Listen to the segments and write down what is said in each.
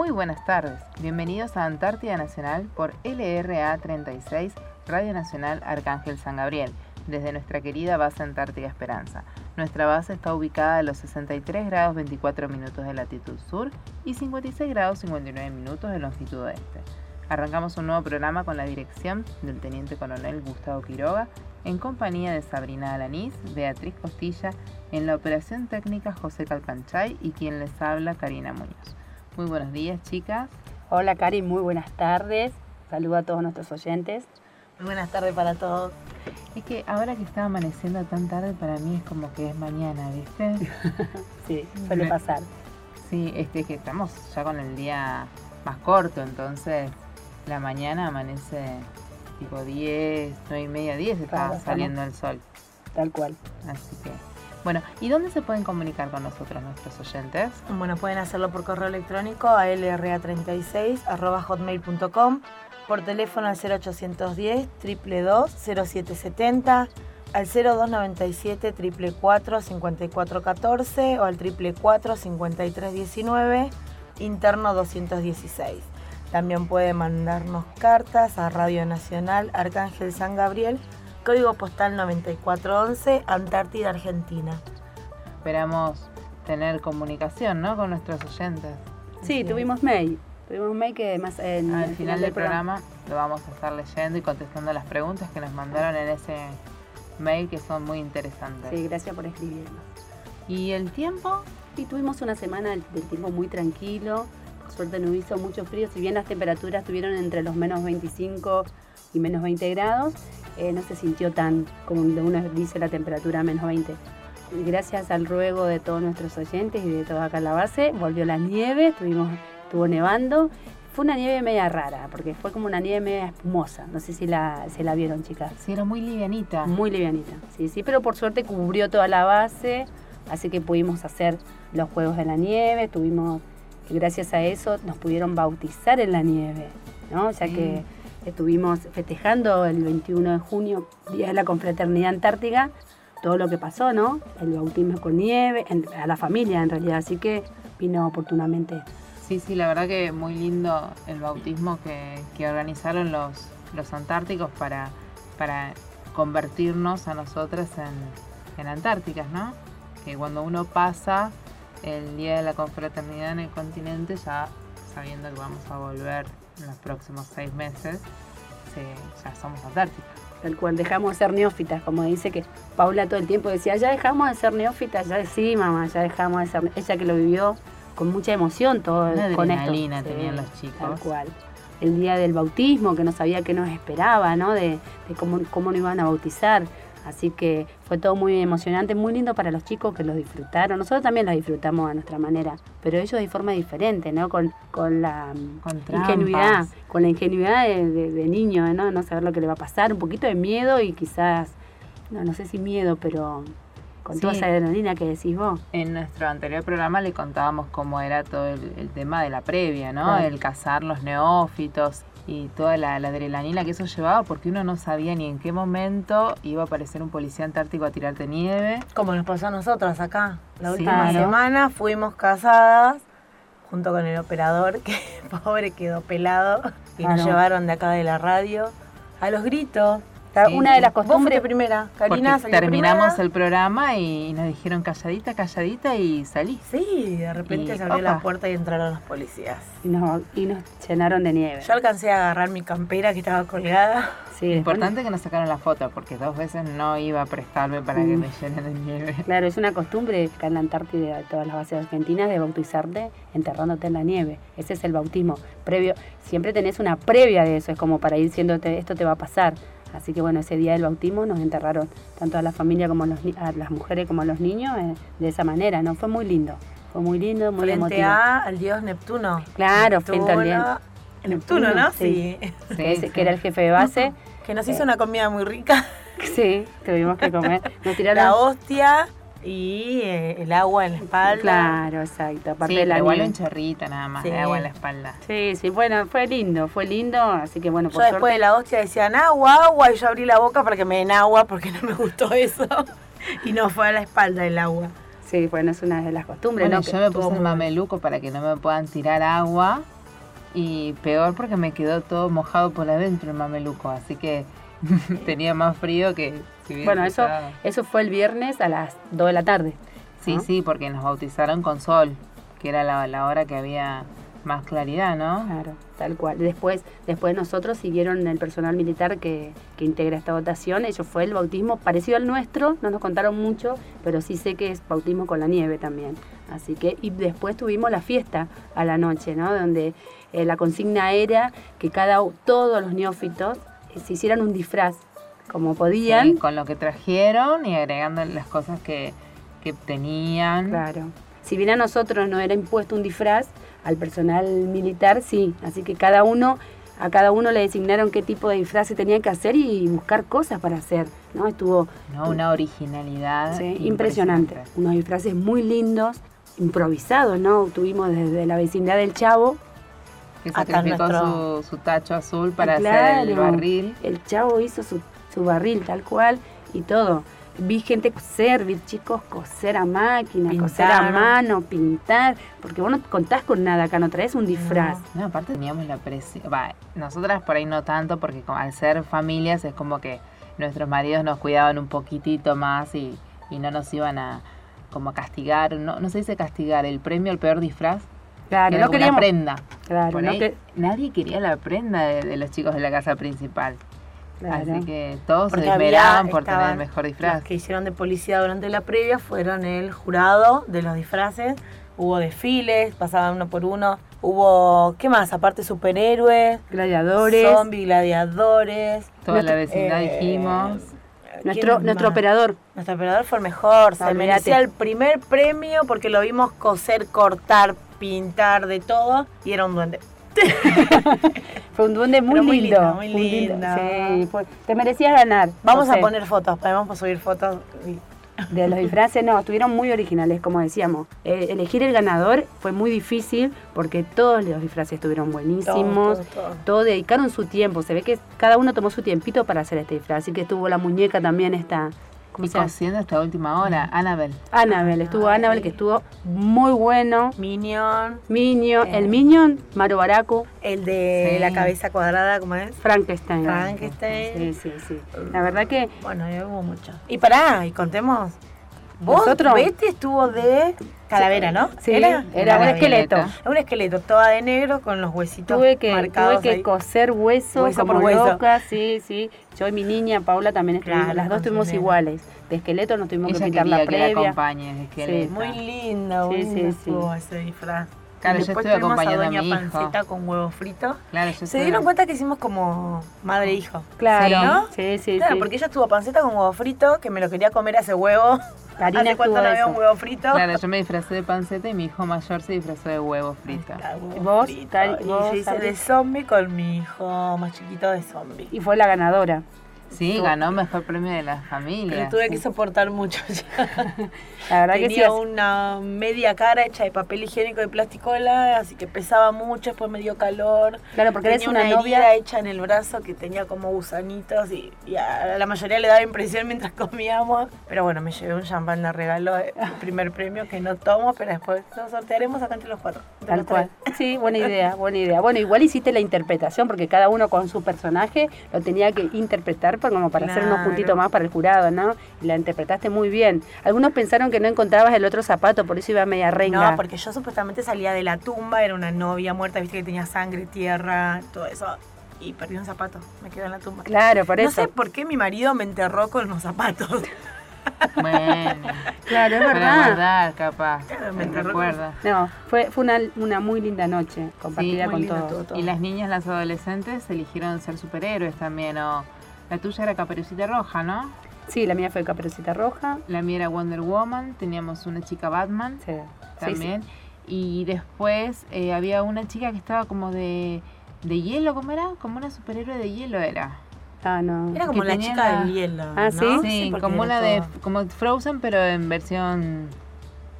Muy buenas tardes, bienvenidos a Antártida Nacional por LRA 36, Radio Nacional Arcángel San Gabriel, desde nuestra querida base Antártica Esperanza. Nuestra base está ubicada a los 63 grados 24 minutos de latitud sur y 56 grados 59 minutos de longitud oeste. Arrancamos un nuevo programa con la dirección del Teniente Coronel Gustavo Quiroga, en compañía de Sabrina Alanís, Beatriz Costilla, en la operación técnica José Calcanchay y quien les habla Karina Muñoz. Muy buenos días, chicas. Hola, Cari, muy buenas tardes. Saludo a todos nuestros oyentes. Muy buenas tardes para todos. Es que ahora que está amaneciendo tan tarde, para mí es como que es mañana, ¿viste? sí, suele pasar. Sí, este, que estamos ya con el día más corto, entonces la mañana amanece tipo 10, 9 y media, 10 está saliendo el sol. Tal cual. Así que bueno, ¿y dónde se pueden comunicar con nosotros nuestros oyentes? Bueno, pueden hacerlo por correo electrónico a lra36 por teléfono al 0810 222 0770 al 0297 444 5414 o al 444 5319 interno 216. También puede mandarnos cartas a Radio Nacional Arcángel San Gabriel Código postal 9411, Antártida, Argentina. Esperamos tener comunicación, ¿no? Con nuestros oyentes. Sí, tuvimos mail. Tuvimos mail que además en, al final del programa, lo vamos a estar leyendo y contestando las preguntas que nos mandaron en ese mail que son muy interesantes. Sí, gracias por escribirnos. ¿Y el tiempo? Sí, tuvimos una semana de tiempo muy tranquilo. Por suerte no hizo mucho frío, si bien las temperaturas estuvieron entre los menos 25 y menos 20 grados, eh, no se sintió tan, como uno dice, la temperatura menos 20. Gracias al ruego de todos nuestros oyentes y de toda acá la base, volvió la nieve, estuvimos, estuvo nevando. Fue una nieve media rara, porque fue como una nieve media espumosa. No sé si la, se la vieron, chicas. Sí, era muy livianita. Muy livianita, sí, sí, pero por suerte cubrió toda la base, así que pudimos hacer los juegos de la nieve, tuvimos, gracias a eso nos pudieron bautizar en la nieve, ¿no? Ya que Estuvimos festejando el 21 de junio, Día de la Confraternidad Antártica, todo lo que pasó, ¿no? El bautismo con nieve, a la familia en realidad, así que vino oportunamente. Sí, sí, la verdad que muy lindo el bautismo que, organizaron los, los antárticos para, para convertirnos a nosotras en, en antárticas, ¿no? Que cuando uno pasa el día de la confraternidad en el continente, ya sabiendo que vamos a volver en los próximos seis meses, ya somos antárticas. Tal cual, dejamos de ser neófitas, como dice que Paula todo el tiempo decía, ya dejamos de ser neófitas, ya sí, mamá, ya dejamos de ser, ella que lo vivió con mucha emoción todo con esto. tenían los chicos. Tal cual. El día del bautismo, que no sabía qué nos esperaba, ¿no? De, de cómo, cómo nos iban a bautizar. Así que fue todo muy emocionante, muy lindo para los chicos que lo disfrutaron. Nosotros también lo disfrutamos a nuestra manera, pero ellos de forma diferente, ¿no? Con, con la ingenuidad, con la ingenuidad de, niño, ¿no? No saber lo que le va a pasar, un poquito de miedo y quizás, no, no sé si miedo, pero con toda esa adrenalina que decís vos. En nuestro anterior programa le contábamos cómo era todo el, tema de la previa, ¿no? El cazar los neófitos y toda la, adrenalina que eso llevaba porque uno no sabía ni en qué momento iba a aparecer un policía antártico a tirarte nieve. Como nos pasó a nosotras acá. La última semana fuimos casadas junto con el operador que pobre quedó pelado y nos llevaron de acá de la radio a los gritos una de las costumbres. primera, Karina terminamos el programa y nos dijeron calladita, calladita y salí. Sí, de repente se abrió la puerta y entraron los policías. Y nos, y nos llenaron de nieve. Yo alcancé a agarrar mi campera que estaba colgada. Sí, Importante que nos sacaron la foto porque dos veces no iba a prestarme para que me llenen de nieve. Claro, es una costumbre acá en la Antártida, de todas las bases argentinas, de bautizarte enterrándote en la nieve. Ese es el bautismo previo. Siempre tenés una previa de eso, es como para ir diciéndote esto te va a pasar. Así que bueno, ese día del bautismo nos enterraron tanto a la familia como a, las mujeres como a los niños eh, de esa manera, ¿no? Fue muy lindo, fue muy lindo, muy frente a al dios Neptuno. Claro, frente al dios. Neptuno, ¿no? Sí. Que, era el jefe de base. Que nos hizo una comida muy rica. Sí, tuvimos que comer. Nos tiraron... La hostia y eh, el agua en la espalda. Claro, exacto. Aparte de la igual un chorrito nada más de agua en la espalda. Sí, sí, bueno, fue lindo, fue lindo, así que bueno, por Yo después de la hostia decían agua, agua, y yo abrí la boca para que me den agua porque no me gustó eso. y no fue a la espalda el agua. Sí, bueno, es una de las costumbres. Bueno, ¿no? yo me puse el mameluco para que no me puedan tirar agua y peor porque me quedó todo mojado por adentro el mameluco, así que tenía más frío que Bueno, eso, eso fue el viernes a las 2 de la tarde. Sí, sí, porque nos bautizaron con sol, que era la, la hora que había más claridad, ¿no? Claro, tal cual. Después, después nosotros siguieron el personal militar que, que, integra esta votación. Ellos fue el bautismo parecido al nuestro, no nos contaron mucho, pero sí sé que es bautismo con la nieve también. Así que, y después tuvimos la fiesta a la noche, ¿no? Donde eh, la consigna era que cada todos los neófitos eh, se hicieran un disfraz como podían. con lo que trajeron y agregando las cosas que, que tenían. Claro. Si bien a nosotros no era impuesto un disfraz, al personal militar sí, así que cada uno a cada uno le designaron qué tipo de disfraz se tenía que hacer y buscar cosas para hacer, ¿no? Estuvo no, una originalidad impresionante. unos disfraces muy lindos, improvisados, ¿no? Tuvimos desde la vecindad del Chavo que sacrificó su, tacho azul para hacer el barril. El Chavo hizo su, su barril tal cual y todo vi gente coser, vi chicos coser a máquina, coser a mano, pintar, porque vos no contás con nada acá, no traes un disfraz. No, aparte teníamos la presión, nosotras por ahí no tanto, porque al ser familias es como que nuestros maridos nos cuidaban un poquitito más y, no nos iban a como castigar, no, no se dice castigar, el premio al peor disfraz. Claro, no queríamos prenda. Claro, nadie quería la prenda de los chicos de la casa principal. Así que todos se desvelaban por tener el mejor disfraz. Los que hicieron de policía durante la previa fueron el jurado de los disfraces. Hubo desfiles, pasaban uno por uno. Hubo, ¿qué más? Aparte superhéroes. Gladiadores. Zombies, gladiadores. Toda la vecindad eh, dijimos. Nuestro, nuestro operador. Nuestro operador fue el mejor. Se merecía el primer premio porque lo vimos coser, cortar, pintar, de todo. Y era un duende. fue un duende muy, lindo, muy lindo. Sí, te merecías ganar. Vamos a poner fotos, vamos a subir fotos. De los disfraces, no, estuvieron muy originales, como decíamos. Eh, elegir el ganador fue muy difícil porque todos los disfraces estuvieron buenísimos. Todos, dedicaron su tiempo. Se ve que cada uno tomó su tiempito para hacer este disfraz. Así que estuvo la muñeca también esta ¿Cómo y haciendo esta última hora, Annabel. Annabel, estuvo Annabel que estuvo muy bueno. Minion. Minion, el Minion, Maru Baracu. El de la cabeza cuadrada, ¿cómo es? Frankenstein. Frankenstein. Sí, sí, sí. La verdad que... Bueno, hubo mucho. Y pará, y contemos. Vos, ¿Vosotros? Betty estuvo de calavera, ¿no? Sí, era, era un esqueleto. Un esqueleto, toda de negro con los huesitos tuve que, marcados Tuve que coser hueso, hueso como por loca, sí, sí. Yo y mi niña Paula también estuvimos, las dos estuvimos iguales. De esqueleto nos tuvimos que quitar la previa. Que la acompañe, sí. Muy linda, sí, sí, sí. ese disfraz. Claro, yo estuve acompañando a, Doña a mi Panceta con huevo frito. Claro, yo Se dieron cuenta que hicimos como madre e hijo. Claro, ¿no? sí, sí, claro, porque ella estuvo panceta con huevo frito, que me lo quería comer ese huevo. Karina ¿Hace cuánto no había un huevo frito? Claro, yo me disfracé de panceta y mi hijo mayor se disfrazó de huevo frito. ¿Y ¿Vos? Cari y se hice de zombie con mi hijo más chiquito de zombie. Y fue la ganadora. Sí, ganó mejor premio de la familia. Pero tuve que soportar mucho ya. La verdad Tenía que sí. una media cara hecha de papel higiénico de plasticola, así que pesaba mucho, después me dio calor. Claro, porque tenía eres una, novia hecha en el brazo que tenía como gusanitos y, a la mayoría le daba impresión mientras comíamos. Pero bueno, me llevé un champán de regalo, el primer premio que no tomo, pero después lo sortearemos acá entre los cuatro. Tal cual. Sí, buena idea, buena idea. Bueno, igual hiciste la interpretación porque cada uno con su personaje lo tenía que interpretar como para hacer unos puntitos más para el jurado, ¿no? Y la interpretaste muy bien. Algunos pensaron que no encontrabas el otro zapato, por eso iba media renga. No, porque yo supuestamente salía de la tumba, era una novia muerta, viste que tenía sangre, tierra, todo eso. Y perdí un zapato, me quedé en la tumba. Claro, por eso. No sé por qué mi marido me enterró con los zapatos. Bueno, claro, es verdad. capaz. me recuerda. No, fue, fue una, una muy linda noche compartida con todos. Y las niñas, las adolescentes, eligieron ser superhéroes también. O la tuya era Caperucita Roja, ¿no? Sí, la mía fue Caperucita Roja. La mía era Wonder Woman. Teníamos una chica Batman sí. también. Y después eh, había una chica que estaba como de, de hielo, ¿cómo era? Como una superhéroe de hielo era. Ah, no. Era como la chica del hielo. Ah, sí. Sí, como una de como Frozen, pero en versión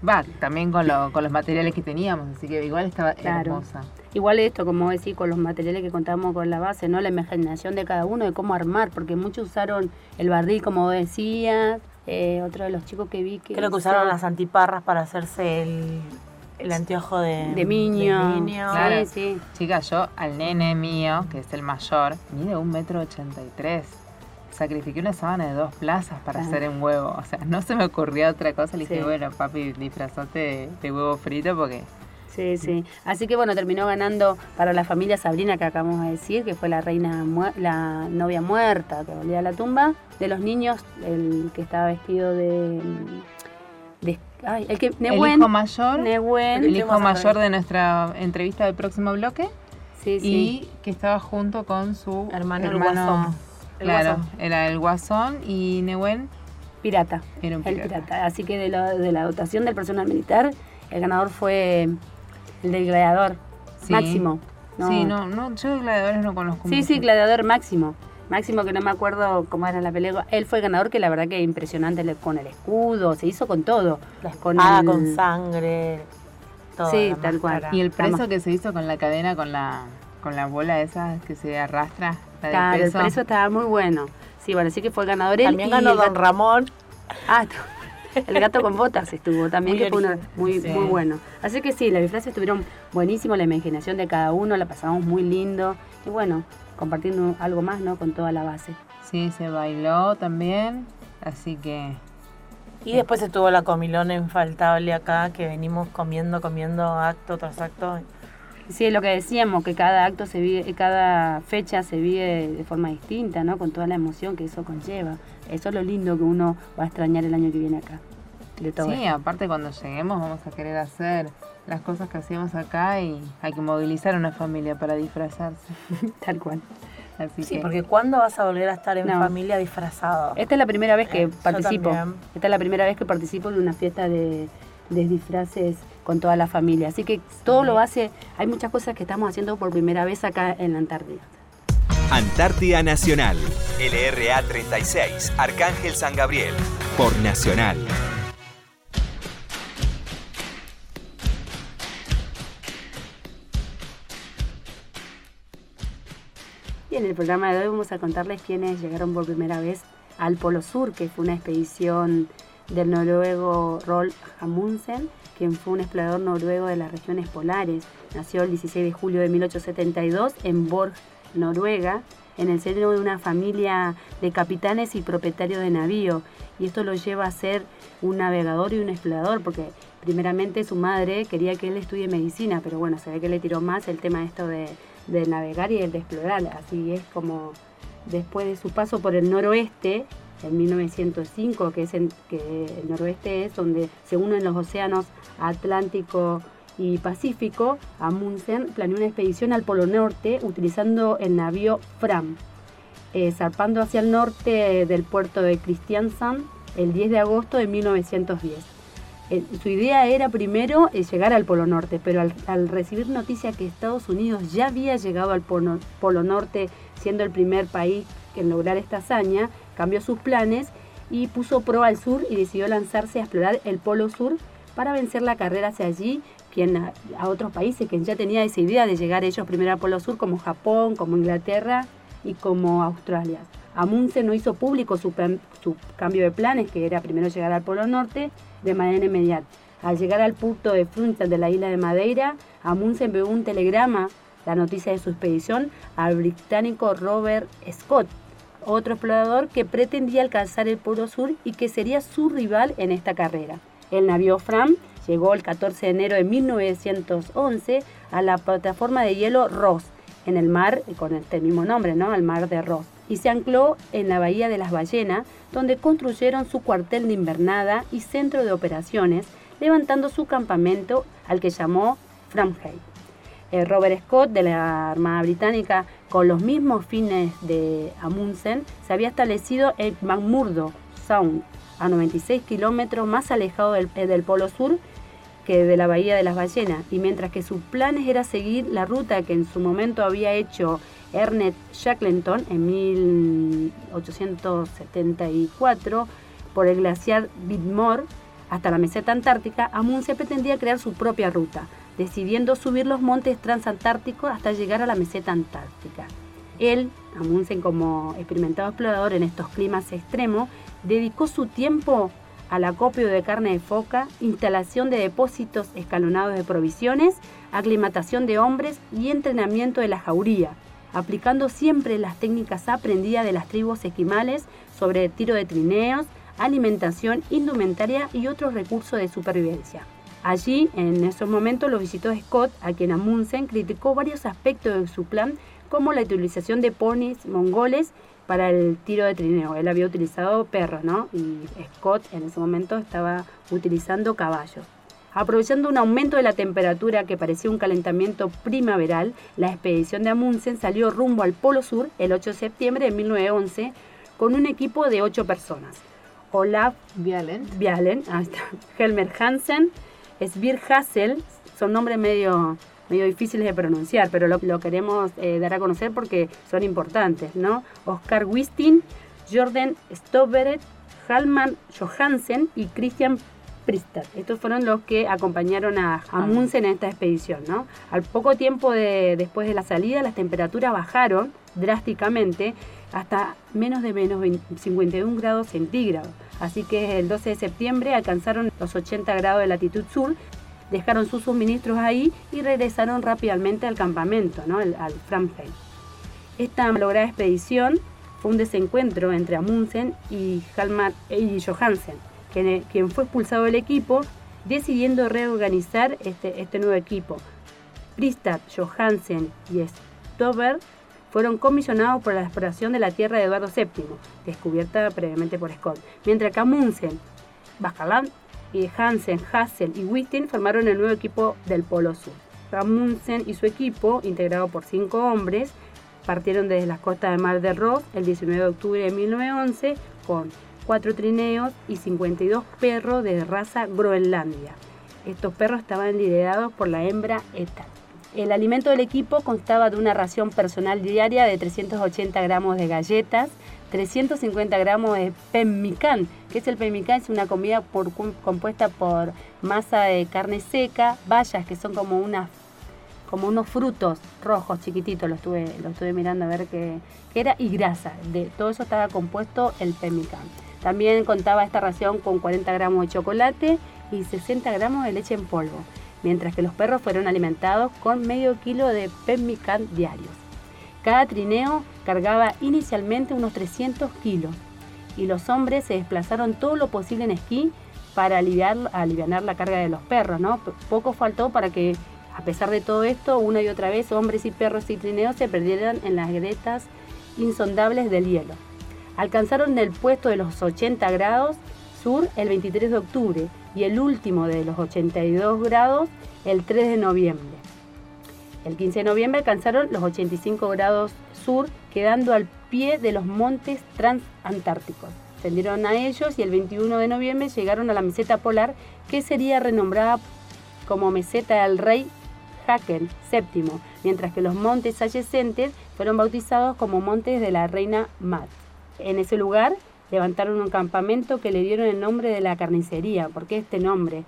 va, también con, lo, con los materiales que teníamos, así que igual estaba hermosa. Igual esto, como decir, con los materiales que contamos con la base, ¿no? La imaginación de cada uno de cómo armar, porque muchos usaron el barril, como decías, eh, otro de los chicos que vi que... Creo que usaron las antiparras para hacerse el, el anteojo de, de niño. Claro. Sí, sí. Chicas, yo al nene mío, que es el mayor, mide un metro ochenta y tres. Sacrifiqué una sábana de dos plazas para hacer un huevo. O sea, no se me ocurría otra cosa. Le dije, bueno, papi, disfrazate de, huevo frito porque Sí, sí. Así que bueno, terminó ganando para la familia Sabrina que acabamos de decir, que fue la reina, la novia muerta que volvía a la tumba. De los niños, el que estaba vestido de el, que, hijo mayor, el hijo mayor de nuestra entrevista del próximo bloque. Sí, y que estaba junto con su hermano, hermano claro, era el guasón y Nehuen pirata. Era un pirata. El pirata. Así que de, de, la dotación del personal militar, el ganador fue el del gladiador máximo. Sí, no, no, yo de gladiadores no conozco. Sí, sí, gladiador máximo. Máximo que no me acuerdo cómo era la pelea. Él fue ganador que la verdad que impresionante con el escudo, se hizo con todo. La espada con, sangre, todo. Sí, tal cual. Y el preso que se hizo con la cadena, con la con la bola esa que se arrastra. claro, el preso estaba muy bueno. Sí, bueno, sí que fue ganador También ganó Don Ramón. Ah, el gato con botas estuvo también, que fue muy, muy bueno. Así que sí, las disfraces estuvieron buenísimos, la imaginación de cada uno, la pasamos muy lindo. Y bueno, compartiendo algo más, ¿no? Con toda la base. Sí, se bailó también, así que... Y después estuvo la comilona infaltable acá, que venimos comiendo, comiendo acto tras acto. Sí, es lo que decíamos, que cada acto se vive, cada fecha se vive de forma distinta, ¿no? Con toda la emoción que eso conlleva. Eso es lo lindo que uno va a extrañar el año que viene acá. De todo sí, aparte cuando lleguemos vamos a querer hacer las cosas que hacíamos acá y hay que movilizar a una familia para disfrazarse. Tal cual. sí, porque ¿cuándo vas a volver a estar en familia disfrazado? Esta es la primera vez que eh, participo. Esta es la primera vez que participo de una fiesta de, disfraces con toda la familia. Así que todo lo hace, hay muchas cosas que estamos haciendo por primera vez acá en la Antártida. Antártida Nacional, LRA 36, Arcángel San Gabriel, por Nacional. El programa de hoy vamos a contarles quiénes llegaron por primera vez al Polo Sur, que fue una expedición del noruego Rolf Amundsen, quien fue un explorador noruego de las regiones polares. Nació el 16 de julio de 1872 en Borg, Noruega, en el seno de una familia de capitanes y propietarios de navío. Y esto lo lleva a ser un navegador y un explorador, porque primeramente su madre quería que él estudie medicina, pero bueno, se ve que le tiró más el tema esto de de navegar y el de explorar. Así es como después de su paso por el noroeste, en 1905, que es que el noroeste es donde se unen los océanos Atlántico y Pacífico, Amundsen planeó una expedición al Polo Norte utilizando el navío Fram, eh, zarpando hacia el norte del puerto de Kristiansand el 10 de agosto de 1910 su idea era primero eh, llegar al Polo Norte, pero al, recibir noticia que Estados Unidos ya había llegado al Polo, Norte, siendo el primer país en lograr esta hazaña, cambió sus planes y puso pro al sur y decidió lanzarse a explorar el Polo Sur para vencer la carrera hacia allí, quien a, otros países que ya tenía esa idea de llegar ellos primero al Polo Sur, como Japón, como Inglaterra y como Australia. Amundsen no hizo público su, cambio de planes, que era primero llegar al Polo Norte, de manera inmediata. Al llegar al puerto de Funchal de la isla de Madeira, Amundsen envió un telegrama, la noticia de su expedición, al británico Robert Scott, otro explorador que pretendía alcanzar el Polo Sur y que sería su rival en esta carrera. El navío Fram llegó el 14 de enero de 1911 a la plataforma de hielo Ross, en el mar, con este mismo nombre, ¿no? El mar de Ross y se ancló en la Bahía de las Ballenas, donde construyeron su cuartel de invernada y centro de operaciones, levantando su campamento al que llamó Framheim. El Robert Scott de la Armada Británica, con los mismos fines de Amundsen, se había establecido en McMurdo Sound, a 96 kilómetros más alejado del, del Polo Sur que de la Bahía de las Ballenas, y mientras que sus planes era seguir la ruta que en su momento había hecho Ernest Shackleton en 1874 por el glaciar Whitmore hasta la meseta antártica, Amundsen pretendía crear su propia ruta, decidiendo subir los montes transantárticos hasta llegar a la meseta antártica. Él Amundsen como experimentado explorador en estos climas extremos, dedicó su tiempo al acopio de carne de foca, instalación de depósitos escalonados de provisiones, aclimatación de hombres y entrenamiento de la jauría, aplicando siempre las técnicas aprendidas de las tribus esquimales sobre tiro de trineos, alimentación, indumentaria y otros recursos de supervivencia. Allí, en esos momentos, lo visitó Scott, a quien Amundsen criticó varios aspectos de su plan, como la utilización de ponis mongoles para el tiro de trineo. Él había utilizado perros, ¿no? Y Scott en ese momento estaba utilizando caballos. Aprovechando un aumento de la temperatura que parecía un calentamiento primaveral, la expedición de Amundsen salió rumbo al Polo Sur el 8 de septiembre de 1911 con un equipo de ocho personas. Olaf Vialen, Helmer Hansen, Svir Hassel, son nombres medio, medio difíciles de pronunciar, pero lo, queremos eh, dar a conocer porque son importantes, ¿no? Oscar Wistin, Jordan Stoveret, Halman Johansen y Christian estos fueron los que acompañaron a Amundsen en esta expedición. ¿no? Al poco tiempo de, después de la salida, las temperaturas bajaron drásticamente hasta menos de menos 51 grados centígrados. Así que el 12 de septiembre alcanzaron los 80 grados de latitud sur, dejaron sus suministros ahí y regresaron rápidamente al campamento, ¿no? al Framheim. Esta malograda expedición fue un desencuentro entre Amundsen y, Halmar y Johansen quien, fue expulsado del equipo, decidiendo reorganizar este, este nuevo equipo. Pristad, Johansen y Stover fueron comisionados por la exploración de la tierra de Eduardo VII, descubierta previamente por Scott, mientras que Amundsen, Hansen, Hassel y Wistin formaron el nuevo equipo del Polo Sur. Amundsen y su equipo, integrado por cinco hombres, partieron desde las costas del Mar de Ross el 19 de octubre de 1911 con cuatro trineos y 52 perros de raza Groenlandia. Estos perros estaban liderados por la hembra Eta. El alimento del equipo constaba de una ración personal diaria de 380 gramos de galletas, 350 gramos de pemmican, que es el pemmican, es una comida compuesta por masa de carne seca, bayas que son como como unos frutos rojos chiquititos, lo estuve, lo estuve mirando a ver qué, qué era, y grasa. De todo eso estaba compuesto el pemmican. También contaba esta ración con 40 gramos de chocolate y 60 gramos de leche en polvo, mientras que los perros fueron alimentados con medio kilo de pemmican diarios. Cada trineo cargaba inicialmente unos 300 kilos y los hombres se desplazaron todo lo posible en esquí para aliviar, aliviar la carga de los perros. ¿no? Poco faltó para que, a pesar de todo esto, una y otra vez hombres y perros y trineos se perdieran en las grietas insondables del hielo alcanzaron el puesto de los 80 grados sur el 23 de octubre y el último de los 82 grados el 3 de noviembre. El 15 de noviembre alcanzaron los 85 grados sur, quedando al pie de los montes transantárticos. Tendieron a ellos y el 21 de noviembre llegaron a la meseta polar, que sería renombrada como meseta del rey Haken VII, mientras que los montes adyacentes fueron bautizados como montes de la reina Mat. En ese lugar levantaron un campamento que le dieron el nombre de la carnicería. ¿Por qué este nombre?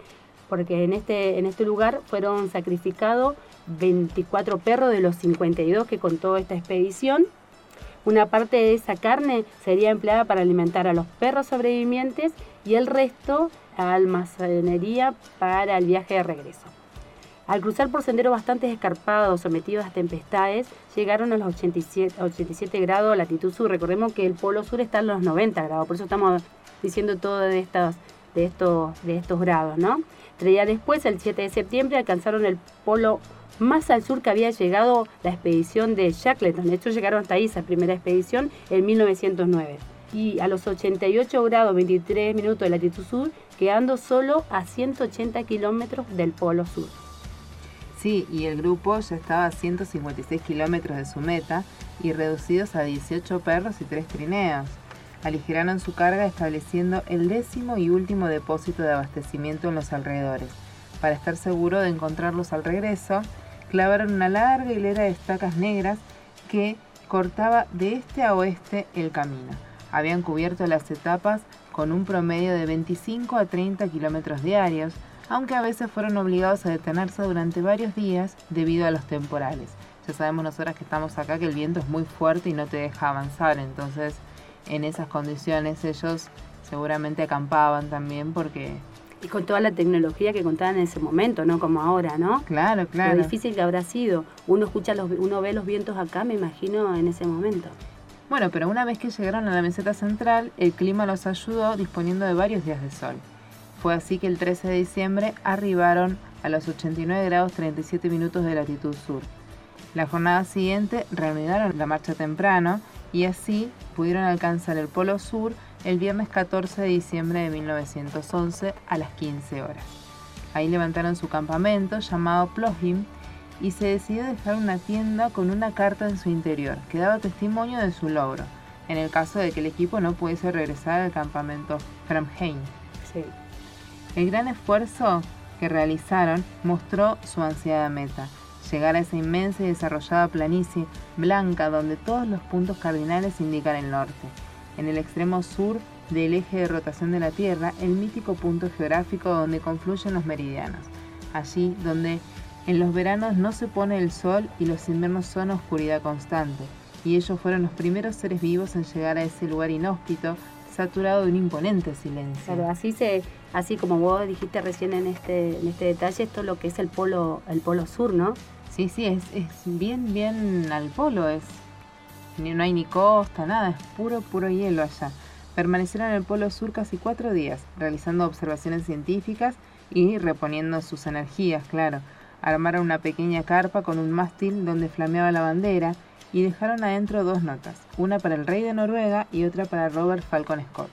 Porque en este, en este lugar fueron sacrificados 24 perros de los 52 que contó esta expedición. Una parte de esa carne sería empleada para alimentar a los perros sobrevivientes y el resto a almacenería para el viaje de regreso. Al cruzar por senderos bastante escarpados, sometidos a tempestades, llegaron a los 87, 87 grados latitud sur. Recordemos que el polo sur está en los 90 grados, por eso estamos diciendo todo de estos, de estos, de estos grados, ¿no? Tres días después, el 7 de septiembre, alcanzaron el polo más al sur que había llegado la expedición de Shackleton. De hecho, llegaron hasta ahí esa primera expedición en 1909. Y a los 88 grados 23 minutos de latitud sur, quedando solo a 180 kilómetros del polo sur. Sí, y el grupo ya estaba a 156 kilómetros de su meta y reducidos a 18 perros y 3 trineos. Aligeraron su carga estableciendo el décimo y último depósito de abastecimiento en los alrededores. Para estar seguro de encontrarlos al regreso, clavaron una larga hilera de estacas negras que cortaba de este a oeste el camino. Habían cubierto las etapas con un promedio de 25 a 30 kilómetros diarios, aunque a veces fueron obligados a detenerse durante varios días debido a los temporales. Ya sabemos nosotras que estamos acá que el viento es muy fuerte y no te deja avanzar, entonces en esas condiciones ellos seguramente acampaban también porque... Y con toda la tecnología que contaban en ese momento, no como ahora, ¿no? Claro, claro. Lo difícil que habrá sido. Uno escucha los, uno ve los vientos acá, me imagino, en ese momento. Bueno, pero una vez que llegaron a la meseta central, el clima los ayudó disponiendo de varios días de sol. Fue así que el 13 de diciembre arribaron a los 89 grados 37 minutos de latitud sur. La jornada siguiente reanudaron la marcha temprano y así pudieron alcanzar el Polo Sur el viernes 14 de diciembre de 1911 a las 15 horas. Ahí levantaron su campamento llamado Plohim y se decidió dejar una tienda con una carta en su interior que daba testimonio de su logro, en el caso de que el equipo no pudiese regresar al campamento Framheim. El gran esfuerzo que realizaron mostró su ansiada meta, llegar a esa inmensa y desarrollada planicie blanca donde todos los puntos cardinales indican el norte. En el extremo sur del eje de rotación de la Tierra, el mítico punto geográfico donde confluyen los meridianos. Allí donde en los veranos no se pone el sol y los inviernos son oscuridad constante. Y ellos fueron los primeros seres vivos en llegar a ese lugar inhóspito, saturado de un imponente silencio. Claro, así se, así como vos dijiste recién en este, en este detalle, esto es lo que es el polo, el polo sur, ¿no? Sí, sí, es, bien, bien al polo, es. No hay ni costa, nada, es puro, puro hielo allá. Permanecieron en el polo sur casi cuatro días, realizando observaciones científicas y reponiendo sus energías, claro. Armaron una pequeña carpa con un mástil donde flameaba la bandera y dejaron adentro dos notas, una para el rey de Noruega y otra para Robert Falcon Scott,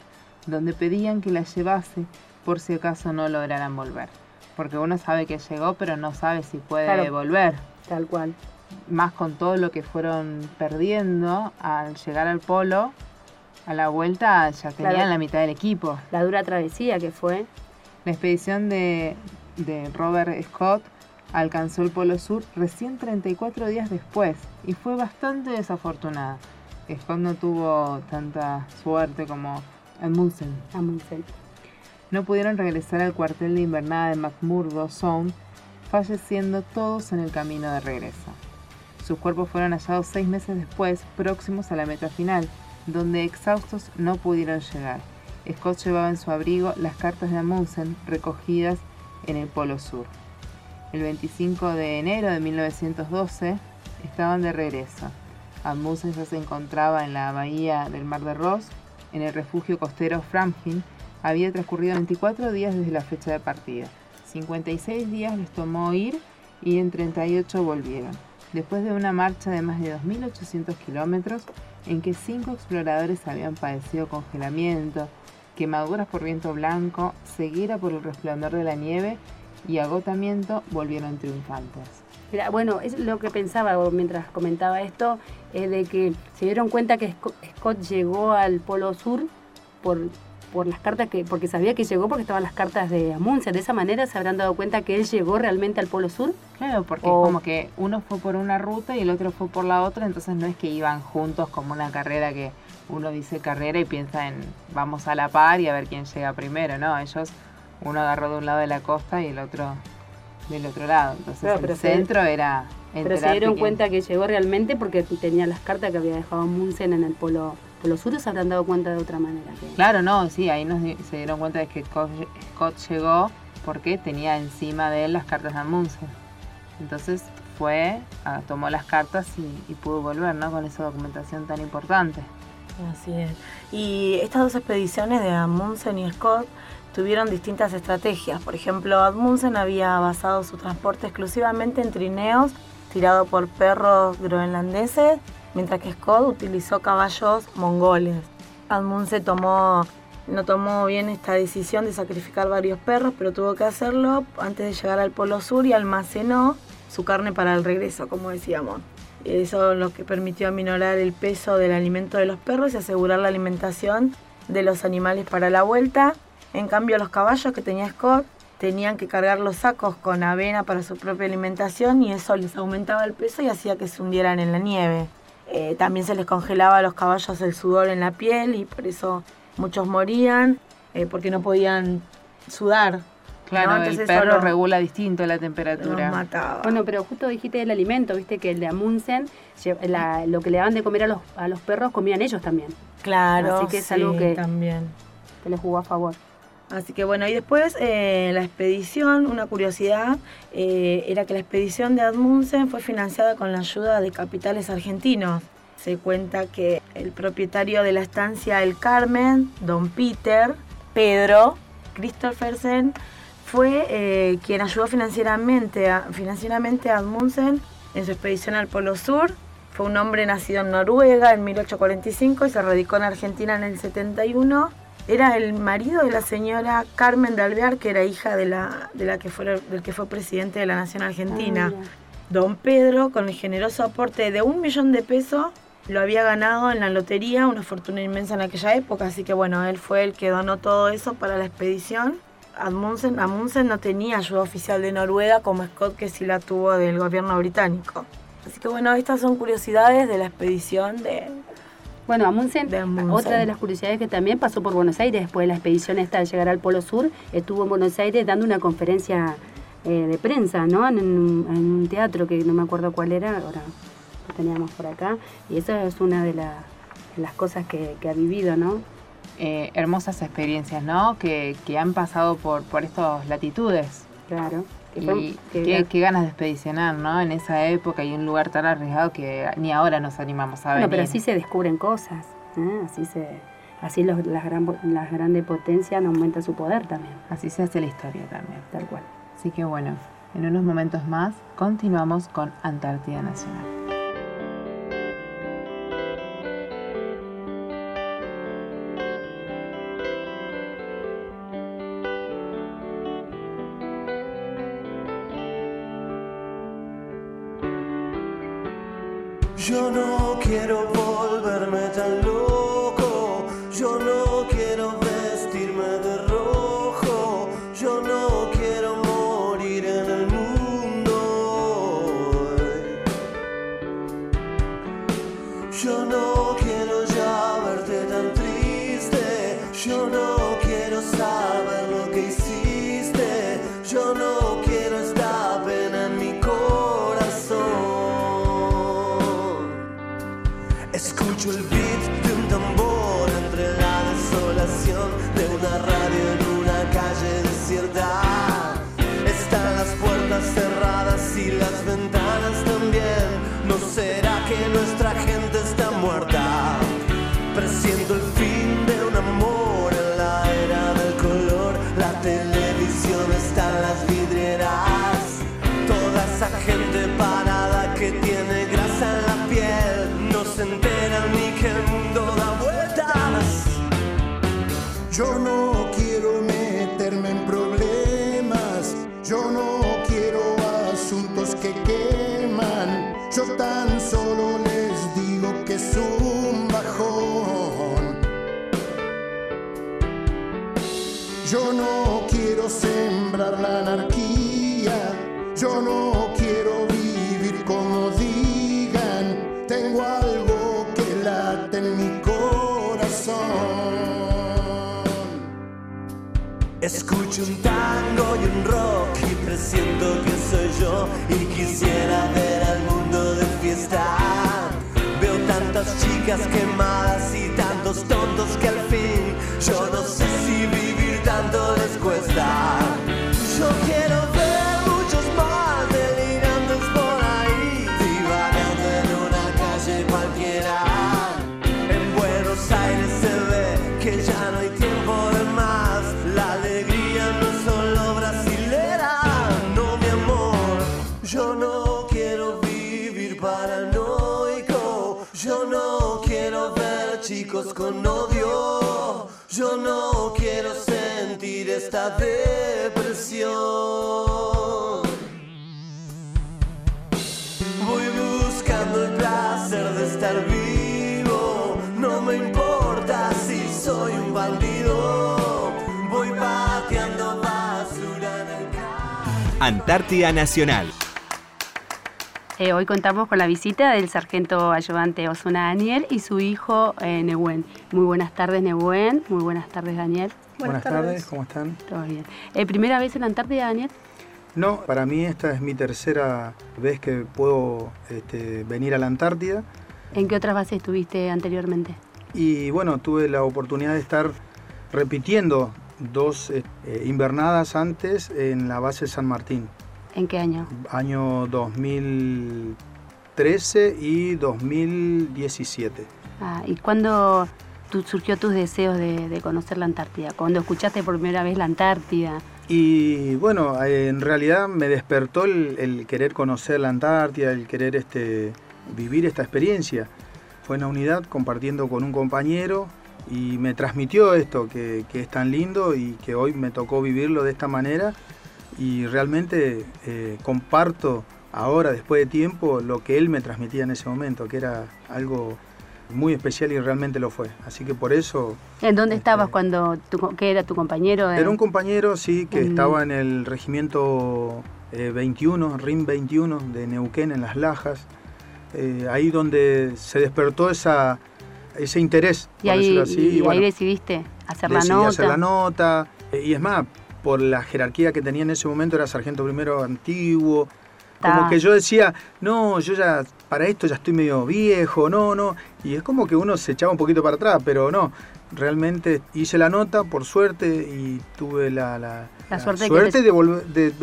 donde pedían que la llevase por si acaso no lograran volver porque uno sabe que llegó, pero no sabe si puede volver. Tal cual. Más con todo lo que fueron perdiendo al llegar al polo, a la vuelta ya tenían la mitad del equipo. La dura travesía que fue. La expedición de, de Robert Scott alcanzó el Polo Sur recién 34 días después y fue bastante desafortunada. Scott no tuvo tanta suerte como Amundsen. Amundsen no pudieron regresar al cuartel de invernada de McMurdo Sound, falleciendo todos en el camino de regreso. Sus cuerpos fueron hallados seis meses después, próximos a la meta final, donde exhaustos no pudieron llegar. Scott llevaba en su abrigo las cartas de Amundsen recogidas en el Polo Sur. El 25 de enero de 1912 estaban de regreso. Amundsen ya se encontraba en la bahía del Mar de Ross, en el refugio costero Framheim, había transcurrido 24 días desde la fecha de partida. 56 días les tomó ir y en 38 volvieron. Después de una marcha de más de 2.800 kilómetros, en que cinco exploradores habían padecido congelamiento, quemaduras por viento blanco, ceguera por el resplandor de la nieve y agotamiento, volvieron triunfantes. bueno, es lo que pensaba mientras comentaba esto, es de que se dieron cuenta que Scott llegó al Polo Sur por por las cartas que, porque sabía que llegó porque estaban las cartas de Amundsen. De esa manera se habrán dado cuenta que él llegó realmente al Polo Sur. Claro, porque como que uno fue por una ruta y el otro fue por la otra, entonces no es que iban juntos como una carrera que uno dice carrera y piensa en vamos a la par y a ver quién llega primero, ¿no? Ellos, uno agarró de un lado de la costa y el otro del otro lado. Entonces el centro era... Pero se dieron cuenta que llegó realmente porque tenía las cartas que había dejado Amundsen en el Polo los suros se habrán dado cuenta de otra manera. Claro, no, sí, ahí nos se dieron cuenta de que Scott, llegó porque tenía encima de él las cartas de Amundsen. Entonces fue, ah, tomó las cartas y, pudo volver, ¿no? Con esa documentación tan importante. Así es. Y estas dos expediciones de Amundsen y Scott tuvieron distintas estrategias. Por ejemplo, Amundsen había basado su transporte exclusivamente en trineos tirado por perros groenlandeses mientras que Scott utilizó caballos mongoles. Amundsen tomó, no tomó bien esta decisión de sacrificar varios perros, pero tuvo que hacerlo antes de llegar al Polo Sur y almacenó su carne para el regreso, como decíamos. Eso es lo que permitió aminorar el peso del alimento de los perros y asegurar la alimentación de los animales para la vuelta. En cambio, los caballos que tenía Scott tenían que cargar los sacos con avena para su propia alimentación y eso les aumentaba el peso y hacía que se hundieran en la nieve. Eh, también se les congelaba a los caballos el sudor en la piel y por eso muchos morían, eh, porque no podían sudar. Claro, el perro regula distinto la temperatura. Bueno, pero justo dijiste del alimento, viste que el de Amundsen, lo que le daban de comer a los, a los perros, comían ellos también. Claro, Así que es algo que, también. que les jugó a favor. Así que bueno, y después eh, la expedición, una curiosidad, eh, era que la expedición de Amundsen fue financiada con la ayuda de capitales argentinos. Se cuenta que el propietario de la estancia El Carmen, don Peter, Pedro Christophersen, fue eh, quien ayudó financieramente a, financieramente a Amundsen en su expedición al Polo Sur. Fue un hombre nacido en Noruega en 1845 y se radicó en Argentina en el 71. Era el marido de la señora Carmen de Alvear, que era hija de la, de la que fue, del que fue presidente de la Nación Argentina. Ah, Don Pedro, con el generoso aporte de un millón de pesos, lo había ganado en la lotería, una fortuna inmensa en aquella época, así que bueno, él fue el que donó todo eso para la expedición Amundsen, Amundsen no tenía ayuda oficial de Noruega como Scott que sí la tuvo del gobierno británico. Así que bueno, estas son curiosidades de la expedición de... Bueno, Amundsen, otra de las curiosidades que también pasó por Buenos Aires después de la expedición esta de llegar al Polo Sur, estuvo en Buenos Aires dando una conferencia eh, de prensa, ¿no? En, un teatro que no me acuerdo cuál era, ahora lo teníamos por acá, y esa es una de, las cosas que, que ha vivido, ¿no? Eh, hermosas experiencias, ¿no? Que, han pasado por, por estas latitudes. Claro. Y qué, ganas de expedicionar, ¿no? En esa época y un lugar tan arriesgado que ni ahora nos animamos a ver. No, pero así se descubren cosas, ¿eh? así se, así las, gran, las grandes potencias aumentan su poder también. Así se hace la historia también. Tal cual. Así que bueno, en unos momentos más continuamos con Antártida Nacional. Gente está muerta? Yo no quiero vivir como digan, tengo algo en mi corazón. Escucho un tango y un rock y presiento que soy yo y quisiera ver al mundo de fiesta. Veo tantas chicas quemadas y tantos tontos que al fin yo no sé si esta depresión. Voy buscando el placer de estar vivo. No me importa soy un bandido. Voy pateando basura en el Antártida Nacional. Eh, hoy contamos con la visita del sargento ayudante Osuna Daniel y su hijo eh, Muy buenas tardes, Nehuen. Muy buenas tardes, Daniel. Buenas, tardes. ¿cómo están? Todo bien. ¿Eh, ¿Primera vez en la Antártida, Daniel? No, para mí esta es mi tercera vez que puedo este, venir a la Antártida. ¿En qué otras bases estuviste anteriormente? Y bueno, tuve la oportunidad de estar repitiendo dos eh, invernadas antes en la base San Martín. ¿En qué año? Año 2013 y 2017. Ah, ¿Y cuándo surgió tus deseos de, conocer la Antártida? ¿Cuándo escuchaste por primera vez la Antártida? Y bueno, en realidad me despertó el, querer conocer la Antártida, el querer este, vivir esta experiencia. Fue en la unidad compartiendo con un compañero y me transmitió esto, que, es tan lindo y que hoy me tocó vivirlo de esta manera. Y realmente eh, comparto ahora, después de tiempo, lo que él me transmitía en ese momento, que era algo muy especial y realmente lo fue. Así que por eso... ¿En dónde este, estabas cuando, tu, que era tu compañero? Era un compañero, sí, que estaba en el regimiento 21, RIM 21 de Neuquén, en Las Lajas. Eh, ahí donde se despertó esa, ese interés, y ahí, así. Y, ahí decidiste hacer la nota. hacer la nota. Y es más, por la jerarquía que tenía en ese momento, era sargento primero antiguo, como que yo decía, no, yo ya para esto ya estoy medio viejo, no, no. Y es como que uno se echaba un poquito para atrás, pero no. Realmente hice la nota, por suerte, y tuve la, la, suerte, de,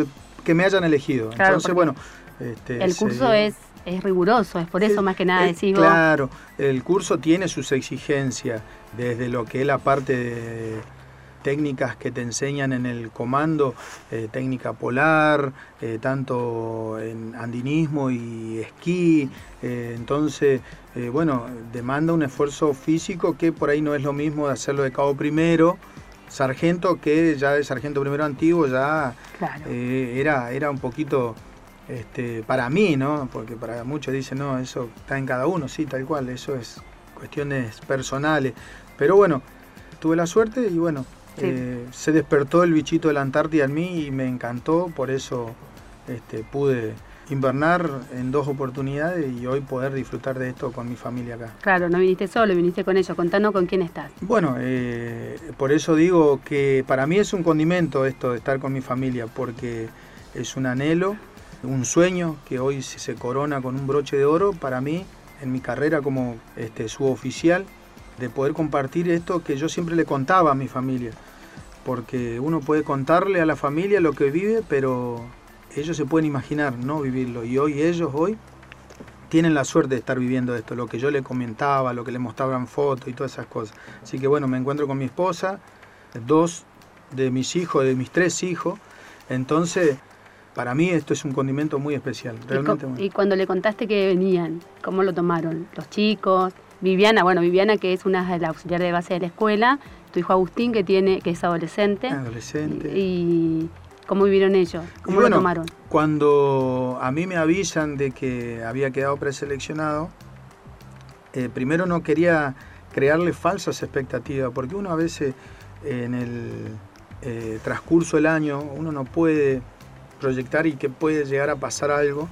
que me hayan elegido. Entonces, bueno. Este, el curso es, es riguroso, es por eso más que nada decís Claro, el curso tiene sus exigencias, desde lo que es la parte de técnicas que te enseñan en el comando, eh, técnica polar, eh, tanto en andinismo y esquí. Eh, entonces, bueno, demanda un esfuerzo físico que por ahí no es lo mismo de hacerlo de cabo primero, sargento, que ya de sargento primero antiguo ya era, era un poquito... Este, para mí, ¿no? Porque para muchos dicen, no, eso está en cada uno, sí, tal cual, eso es cuestiones personales. Pero bueno, tuve la suerte y bueno, eh, se despertó el bichito de la Antártida en mí y me encantó, por eso este, pude invernar en dos oportunidades y hoy poder disfrutar de esto con mi familia acá. Claro, no viniste solo, viniste con ellos. Contanos con quién estás. Bueno, eh, por eso digo que para mí es un condimento esto de estar con mi familia, porque es un anhelo, un sueño que hoy se corona con un broche de oro para mí en mi carrera como este, suboficial, de poder compartir esto que yo siempre le contaba a mi familia porque uno puede contarle a la familia lo que vive, pero ellos se pueden imaginar no vivirlo. Y hoy ellos, hoy, tienen la suerte de estar viviendo esto, lo que yo le comentaba, lo que le mostraban fotos y todas esas cosas. Así que bueno, me encuentro con mi esposa, dos de mis hijos, de mis tres hijos, entonces para mí esto es un condimento muy especial, realmente. ¿Y, cuando le contaste que venían, cómo lo tomaron los chicos? Viviana, bueno, Viviana que es una de las auxiliares de base de la escuela, tu hijo Agustín que tiene que es adolescente. Adolescente. Y, cómo vivieron ellos, cómo lo tomaron. Cuando a mí me avisan de que había quedado preseleccionado, eh, primero no quería crearle falsas expectativas, porque uno a veces en el eh, transcurso del año uno no puede proyectar y que puede llegar a pasar algo,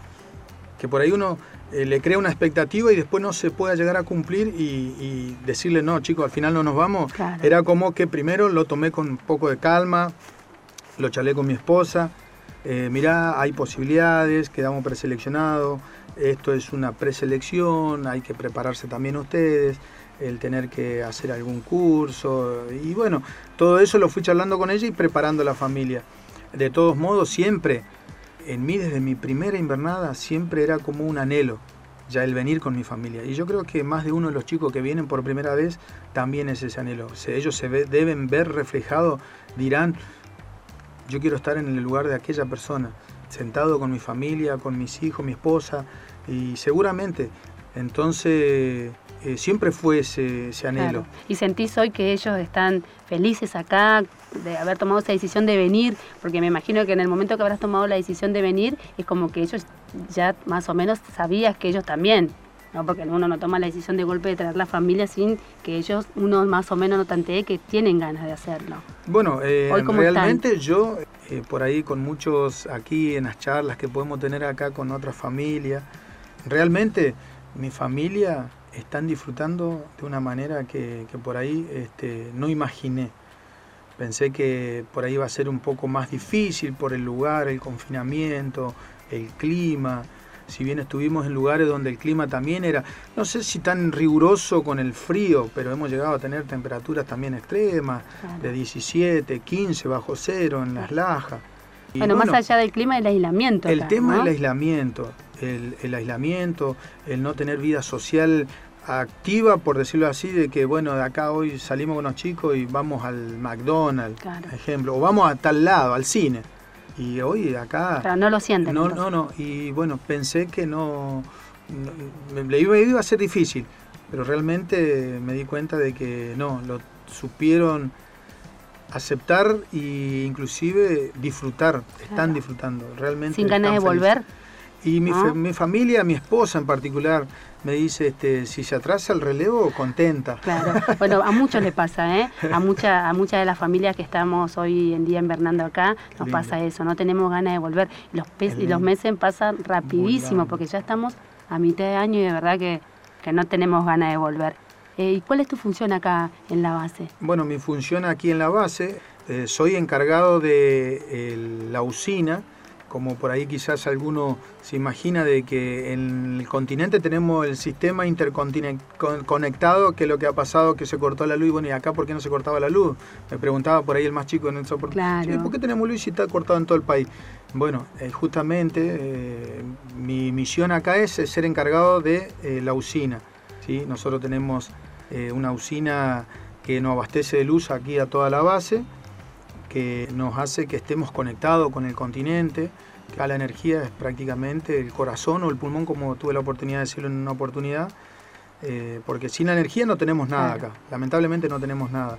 que por ahí uno eh, le crea una expectativa y después no se pueda llegar a cumplir y, decirle, no, chicos, al final no nos vamos. Era como que primero lo tomé con un poco de calma, lo charlé con mi esposa, eh, mirá, hay posibilidades, quedamos preseleccionados, esto es una preselección, hay que prepararse también ustedes, el tener que hacer algún curso, y bueno, todo eso lo fui charlando con ella y preparando a la familia. De todos modos, siempre en mí desde mi primera invernada siempre era como un anhelo ya el venir con mi familia. Y yo creo que más de uno de los chicos que vienen por primera vez también es ese anhelo. ellos se deben ver reflejado, dirán, yo quiero estar en el lugar de aquella persona, sentado con mi familia, con mis hijos, mi esposa, y seguramente entonces eh, siempre fue ese, anhelo. ¿Y sentís hoy que ellos están felices acá de haber tomado esa decisión de venir? Porque me imagino que en el momento que habrás tomado la decisión de venir es como que ellos ya más o menos sabías que ellos también, ¿no? Porque uno no toma la decisión de golpe de traer la familia sin que ellos, uno más o menos no tantee que tienen ganas de hacerlo. Bueno, eh, realmente yo, eh, por ahí con muchos aquí en las charlas que podemos tener acá con otras familias, realmente mi familia están disfrutando de una manera que, por ahí este, no imaginé. Pensé que por ahí iba a ser un poco más difícil por el lugar, el confinamiento, el clima. Si bien estuvimos en lugares donde el clima también era, no sé si tan riguroso con el frío, pero hemos llegado a tener temperaturas también extremas, de 17, 15 bajo cero en las lajas. bueno, más allá del clima, el aislamiento. El tema del aislamiento, el, el aislamiento, el no tener vida social activa, por decirlo así, de que, bueno, de acá hoy salimos con los chicos y vamos al McDonald's, por ejemplo, o vamos a tal lado, al cine. Y hoy acá... Pero no lo sienten. No, no, no. Y bueno, pensé que no... le iba, iba a ser difícil, pero realmente me di cuenta de que no, lo supieron aceptar e inclusive disfrutar, están disfrutando, realmente. ¿Sin ganas de volver? Y mi, mi, familia, mi esposa en particular, me dice, este, si se atrasa el relevo, contenta. Claro, bueno, a muchos le pasa, ¿eh? A, mucha, a muchas de las familias que estamos hoy en día invernando acá, nos pasa eso, no tenemos ganas de volver. Los, y los meses pasan rapidísimo, porque ya estamos a mitad de año y de verdad que, que no tenemos ganas de volver. Eh, ¿Y cuál es tu función acá en la base? Bueno, mi función aquí en la base, eh, soy encargado de la usina, como por ahí quizás alguno se imagina de que en el continente tenemos el sistema interconectado, que es lo que ha pasado, que se cortó la luz, bueno, ¿y acá por qué no se cortaba la luz? Me preguntaba por ahí el más chico en el soporte, claro. ¿por qué tenemos luz y está cortado en todo el país? Bueno, eh, justamente eh, mi misión acá es ser encargado de eh, la usina. ¿sí? Nosotros tenemos una usina que nos abastece de luz aquí a toda la base, que nos hace que estemos conectados con el continente, que la energía es prácticamente el corazón o el pulmón, como tuve la oportunidad de decirlo en una oportunidad, eh, porque sin la energía no tenemos nada acá, lamentablemente no tenemos nada.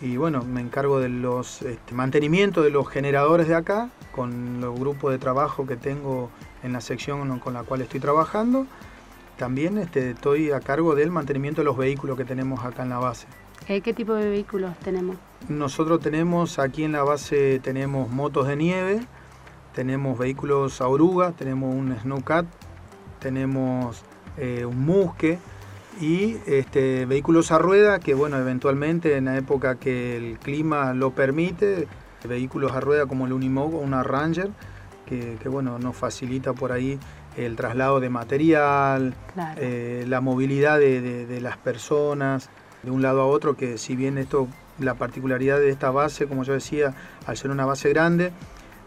Y bueno, me encargo de los este, mantenimiento de los generadores de acá, con los grupos de trabajo que tengo en la sección con la cual estoy trabajando. También este, estoy a cargo del mantenimiento de los vehículos que tenemos acá en la base. ¿Qué tipo de vehículos tenemos? Nosotros tenemos, aquí en la base tenemos motos de nieve, tenemos vehículos a oruga, tenemos un snowcat, tenemos eh, un musque y este, vehículos a rueda que bueno, eventualmente en la época que el clima lo permite, vehículos a rueda como el Unimog o una Ranger, que, bueno, nos facilita por ahí el traslado de material, eh, la movilidad de las personas de un lado a otro, que si bien esto, la particularidad de esta base, como yo decía, al ser una base grande,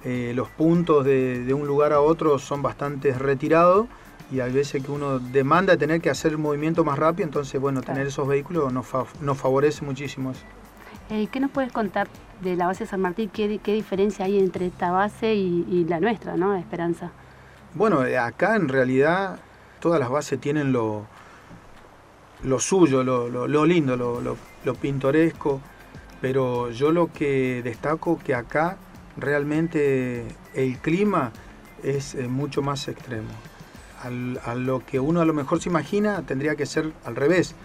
eh, los puntos de, un lugar a otro son bastante retirados y hay veces que uno demanda tener que hacer el movimiento más rápido, entonces bueno, tener esos vehículos nos, nos favorece muchísimo eso. Eh, ¿Qué nos puedes contar de la base San Martín? ¿Qué, qué diferencia hay entre esta base y, la nuestra, ¿no? Esperanza. Bueno, eh, acá en realidad todas las bases tienen lo, lo suyo, lo, lindo, lo, pintoresco, pero yo lo que destaco que acá realmente el clima es eh, mucho más extremo. a lo que uno a lo mejor se imagina tendría que ser al revés.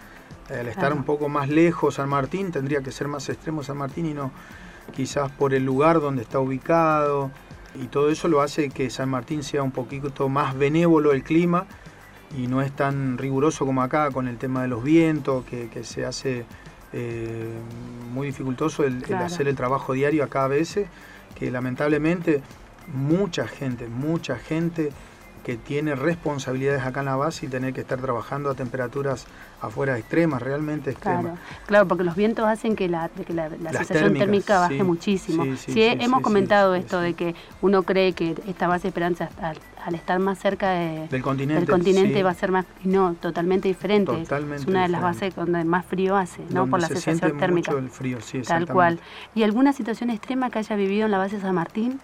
Al estar un poco más lejos San Martín tendría que ser más extremo San Martín y no quizás por el lugar donde está ubicado y todo eso lo hace que San Martín sea un poquito más benévolo el clima y no es tan riguroso como acá con el tema de los vientos, que, se hace eh, muy dificultoso el, hacer el trabajo diario acá a veces, que lamentablemente mucha gente, mucha gente que tiene responsabilidades acá en la base y tener que estar trabajando a temperaturas afuera extremas, realmente extremas. Claro, claro porque los vientos hacen que la, que la, sensación térmica baje muchísimo. Sí, hemos comentado esto de que uno cree que esta base de Esperanza al, estar más cerca del continente, del continente va a ser más, no, totalmente diferente. es una de las bases donde más frío hace, ¿no? Por la sensación térmica. Mucho el frío, sí, Tal cual. ¿Y alguna situación extrema que haya vivido en la base San Martín?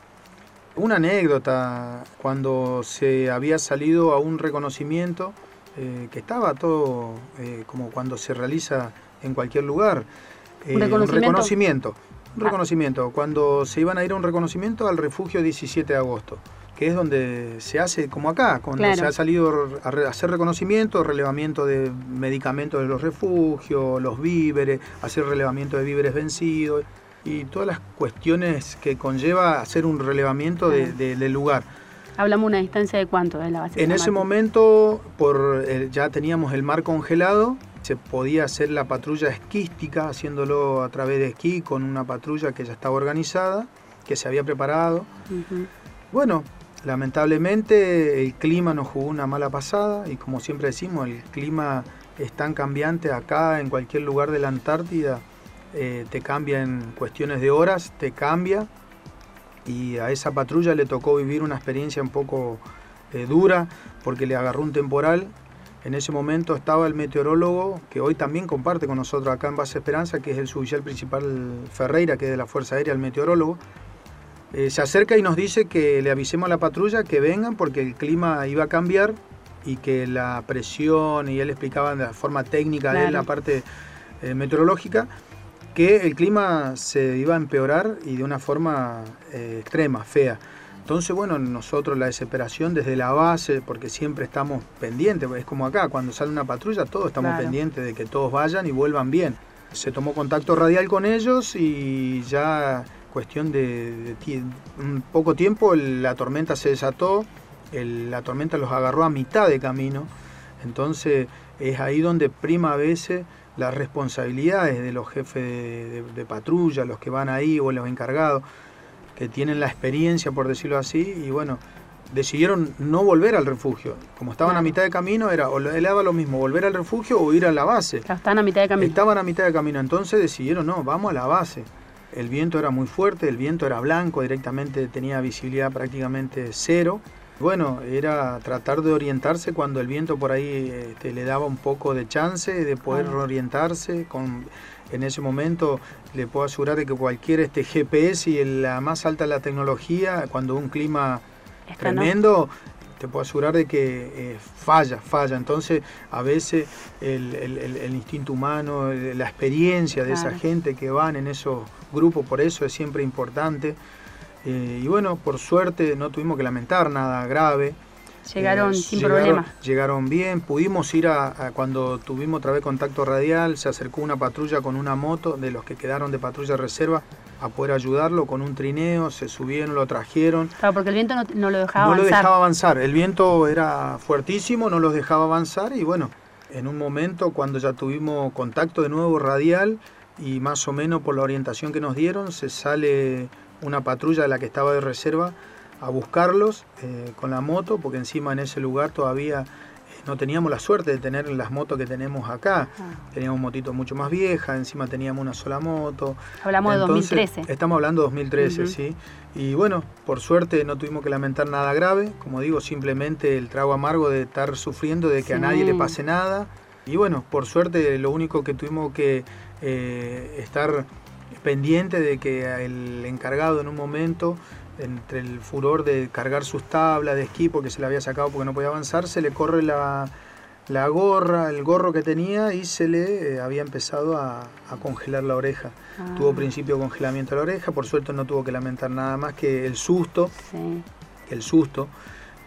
Una anécdota, cuando se había salido a un reconocimiento, eh, que estaba todo eh, como cuando se realiza en cualquier lugar. ¿Un, eh, reconocimiento? un reconocimiento? cuando se iban a ir a un reconocimiento al refugio 17 de agosto, que es donde se hace como acá, cuando se ha salido a hacer reconocimiento, relevamiento de medicamentos de los refugios, los víveres, hacer relevamiento de víveres vencidos y todas las cuestiones que conlleva hacer un relevamiento del lugar. Hablamos una distancia de cuánto de la base. En ese momento por, ya teníamos el mar congelado, se podía hacer la patrulla esquística, haciéndolo a través de esquí con una patrulla que ya estaba organizada, que se había preparado. Bueno, lamentablemente el clima nos jugó una mala pasada y como siempre decimos, el clima es tan cambiante acá, en cualquier lugar de la Antártida, eh, te cambia en cuestiones de horas, te cambia y a esa patrulla le tocó vivir una experiencia un poco eh, dura porque le agarró un temporal. En ese momento estaba el meteorólogo, que hoy también comparte con nosotros acá en Base Esperanza, que es el suboficial principal Ferreira, que es de la Fuerza Aérea, el meteorólogo. Eh, se acerca y nos dice que le avisemos a la patrulla que vengan porque el clima iba a cambiar y que la presión, y él explicaba de la forma técnica de la parte eh, meteorológica, que el clima se iba a empeorar y de una forma extrema, fea. Entonces, bueno, nosotros la desesperación desde la base, porque siempre estamos pendientes, es como acá, cuando sale una patrulla, todos estamos pendientes de que todos vayan y vuelvan bien. Se tomó contacto radial con ellos y ya cuestión de, un poco tiempo la tormenta se desató, la tormenta los agarró a mitad de camino, entonces es ahí donde prima a veces las responsabilidades de los jefes de, de patrulla, los que van ahí o los encargados que tienen la experiencia, por decirlo así, y bueno, decidieron no volver al refugio. Como estaban a mitad de camino, era o daba lo mismo, volver al refugio o ir a la base. Estaban a mitad de camino. Estaban a mitad de camino, entonces decidieron, no, vamos a la base. El viento era muy fuerte, el viento era blanco, directamente tenía visibilidad prácticamente cero. Bueno, era tratar de orientarse cuando el viento por ahí este, le daba un poco de chance de poder orientarse con en ese momento le puedo asegurar de que cualquier este GPS y la más alta la tecnología, cuando un clima tremendo, te puedo asegurar de que eh, falla, falla. Entonces, a veces el, instinto humano, la experiencia de esa gente que van en esos grupos, por eso es siempre importante. Eh, y bueno, por suerte no tuvimos que lamentar nada grave. Llegaron eh, sin problema. Llegaron bien, pudimos ir a, cuando tuvimos otra vez contacto radial, se acercó una patrulla con una moto de los que quedaron de patrulla reserva a poder ayudarlo con un trineo, se subieron, lo trajeron. Claro, porque el viento no, lo dejaba no avanzar. lo dejaba avanzar, el viento era fuertísimo, no los dejaba avanzar y bueno, en un momento cuando ya tuvimos contacto de nuevo radial y más o menos por la orientación que nos dieron, se sale una patrulla de la que estaba de reserva a buscarlos eh, con la moto, porque encima en ese lugar todavía eh, no teníamos la suerte de tener las motos que tenemos acá. Ah. Teníamos motito mucho más vieja, encima teníamos una sola moto. Hablamos de 2013. Estamos hablando de 2013, sí. Y bueno, por suerte no tuvimos que lamentar nada grave, como digo, simplemente el trago amargo de estar sufriendo, de que a nadie le pase nada. Y bueno, por suerte lo único que tuvimos que eh, estar pendiente de que el encargado en un momento entre el furor de cargar sus tablas de esquí porque se le había sacado porque no podía avanzar, se le corre la, gorra, el gorro que tenía y se le eh, había empezado a, congelar la oreja. Ah. Tuvo principio congelamiento de la oreja, por suerte no tuvo que lamentar nada más que el susto, el susto,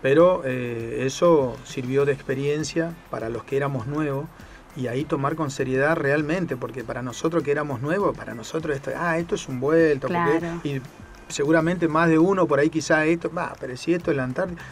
pero eh, eso sirvió de experiencia para los que éramos nuevos y ahí tomar con seriedad realmente, porque para nosotros que éramos nuevos, para nosotros esto, ah, esto es un vuelto, y seguramente más de uno por ahí quizá esto, va, pero si esto es la Antártida.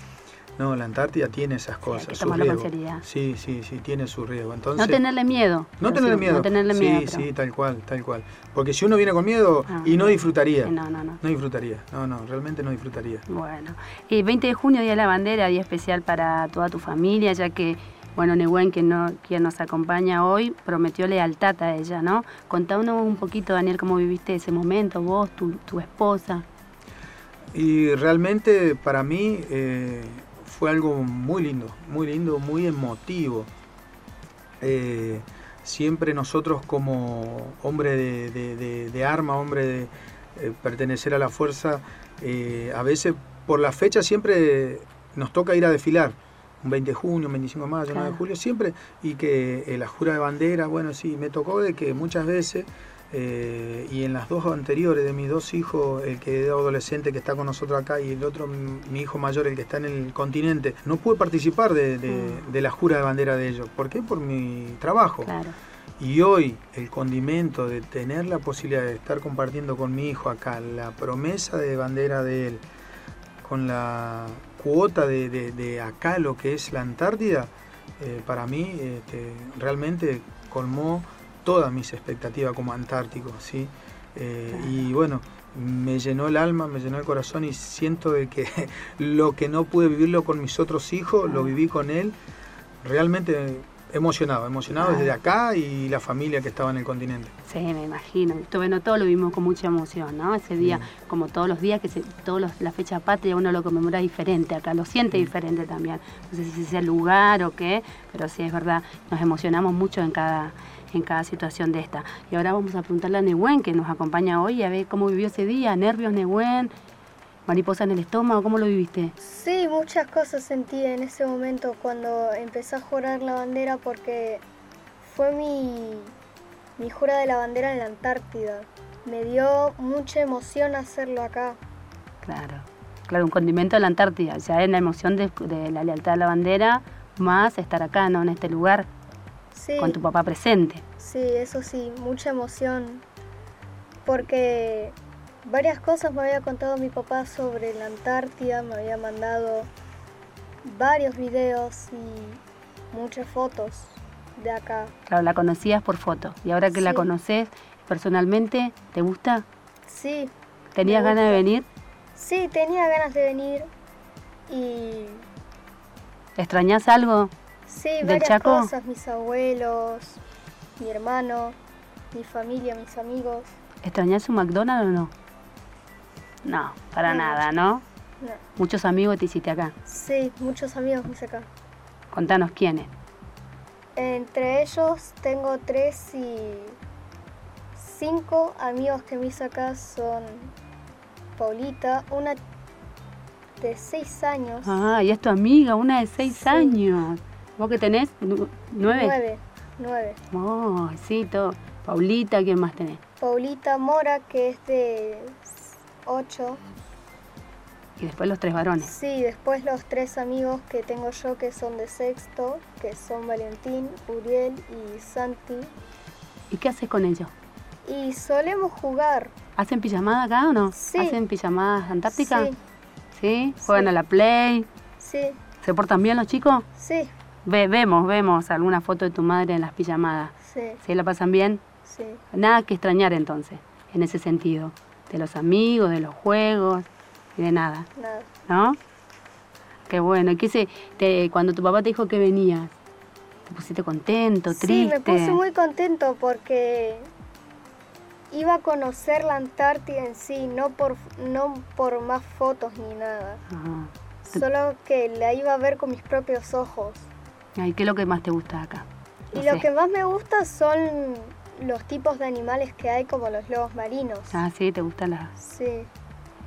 No, la Antártida tiene esas cosas. su riesgo. Sí, sí, sí, tiene su riesgo. Entonces, no tenerle miedo. No tenerle miedo. No tenerle miedo. Sí, sí, tal cual, tal cual. Porque si uno viene con miedo ah, y no disfrutaría. No, no, no. No disfrutaría. No, no, realmente no disfrutaría. Bueno. Y 20 de junio, Día de la Bandera, día especial para toda tu familia, ya que bueno, Nehuen, que no, quien nos acompaña hoy, prometió lealtad a ella, ¿no? Contanos un poquito, Daniel, cómo viviste ese momento, vos, tu, tu esposa. Y realmente para mí eh, fue algo muy lindo, muy lindo, muy emotivo. Eh, siempre nosotros como hombre de, arma, hombre de eh, pertenecer a la fuerza, a veces por la fecha siempre nos toca ir a desfilar un 20 de junio, un 25 de mayo, un 9 de julio, siempre, y que eh, la jura de bandera, bueno, sí, me tocó de que muchas veces, eh, y en las dos anteriores de mis dos hijos, el que es adolescente que está con nosotros acá y el otro, mi hijo mayor, el que está en el continente, no pude participar de, mm. la jura de bandera de ellos. ¿Por qué? Por mi trabajo. Y hoy el condimento de tener la posibilidad de estar compartiendo con mi hijo acá la promesa de bandera de él, con la cuota de, acá lo que es la Antártida, eh, para mí este, realmente colmó todas mis expectativas como antártico, ¿sí? Eh, y bueno, me llenó el alma, me llenó el corazón y siento de que lo que no pude vivirlo con mis otros hijos, lo viví con él. Realmente emocionado, emocionado desde acá y la familia que estaba en el continente. Sí, me imagino. Bueno, todo lo vimos con mucha emoción, ¿no? Ese día, como todos los días, que se, todos la fecha patria uno lo conmemora diferente acá, lo siente diferente también. No sé si sea el lugar o qué, pero sí es verdad, nos emocionamos mucho en cada, en cada situación de esta. Y ahora vamos a preguntarle a Nehuen, que nos acompaña hoy, a ver cómo vivió ese día, nervios Nehuen, mariposa en el estómago, ¿cómo lo viviste? Sí, muchas cosas sentí en ese momento cuando empecé a jurar la bandera porque fue mi, mi jura de la bandera en la Antártida. Me dio mucha emoción hacerlo acá. Claro, claro, un condimento de la Antártida, ya es la emoción de, de la lealtad a la bandera, más estar acá, ¿no? En este lugar con tu papá presente. Sí, eso sí, mucha emoción. Porque varias cosas me había contado mi papá sobre la Antártida, me había mandado varios videos y muchas fotos de acá. Claro, la conocías por foto. Y ahora que la conoces personalmente, ¿te gusta? Sí. ¿Tenías ganas de venir? Sí, tenía ganas de venir y... ¿Extrañas algo? Sí, varias cosas, mis abuelos, mi hermano, mi familia, mis amigos. ¿Extrañas un McDonald's o no? No, para nada, ¿no? No. ¿Muchos amigos te hiciste acá? Sí, muchos amigos me hice acá. Contanos quiénes. Entre ellos tengo tres y cinco amigos que me hice acá son Paulita, una de seis años. Ah, y es tu amiga, una de seis años. ¿Vos qué tenés? ¿Nueve? Nueve, nueve. Oh, sí, todo. Paulita, ¿quién más tenés? Paulita Mora, que es de ocho. Y después los tres varones. Sí, después los tres amigos que tengo yo que son de sexto, que son Valentín, Uriel y Santi. ¿Y qué haces con ellos? Y solemos jugar. ¿Hacen pijamada acá o no? Sí. ¿Hacen pijamadas antárticas? Sí. ¿Sí? ¿Juegan a la play? Sí. ¿Se portan bien los chicos? Sí. vemos, vemos alguna foto de tu madre en las pijamadas. Sí. ¿Sí la pasan bien? Sí. Nada que extrañar entonces, en ese sentido. De los amigos, de los juegos y de nada. Nada. ¿No? Qué bueno. ¿Qué se, te, cuando tu papá te dijo que venías, ¿te pusiste contento, triste? Sí, me puse muy contento porque iba a conocer la Antártida en sí, no por, no por más fotos ni nada. Ajá. Solo que la iba a ver con mis propios ojos. Ay, ¿Qué es lo que más te gusta acá? No y lo que más me gusta son los tipos de animales que hay, como los lobos marinos. Ah, sí, ¿te gusta la...? Sí.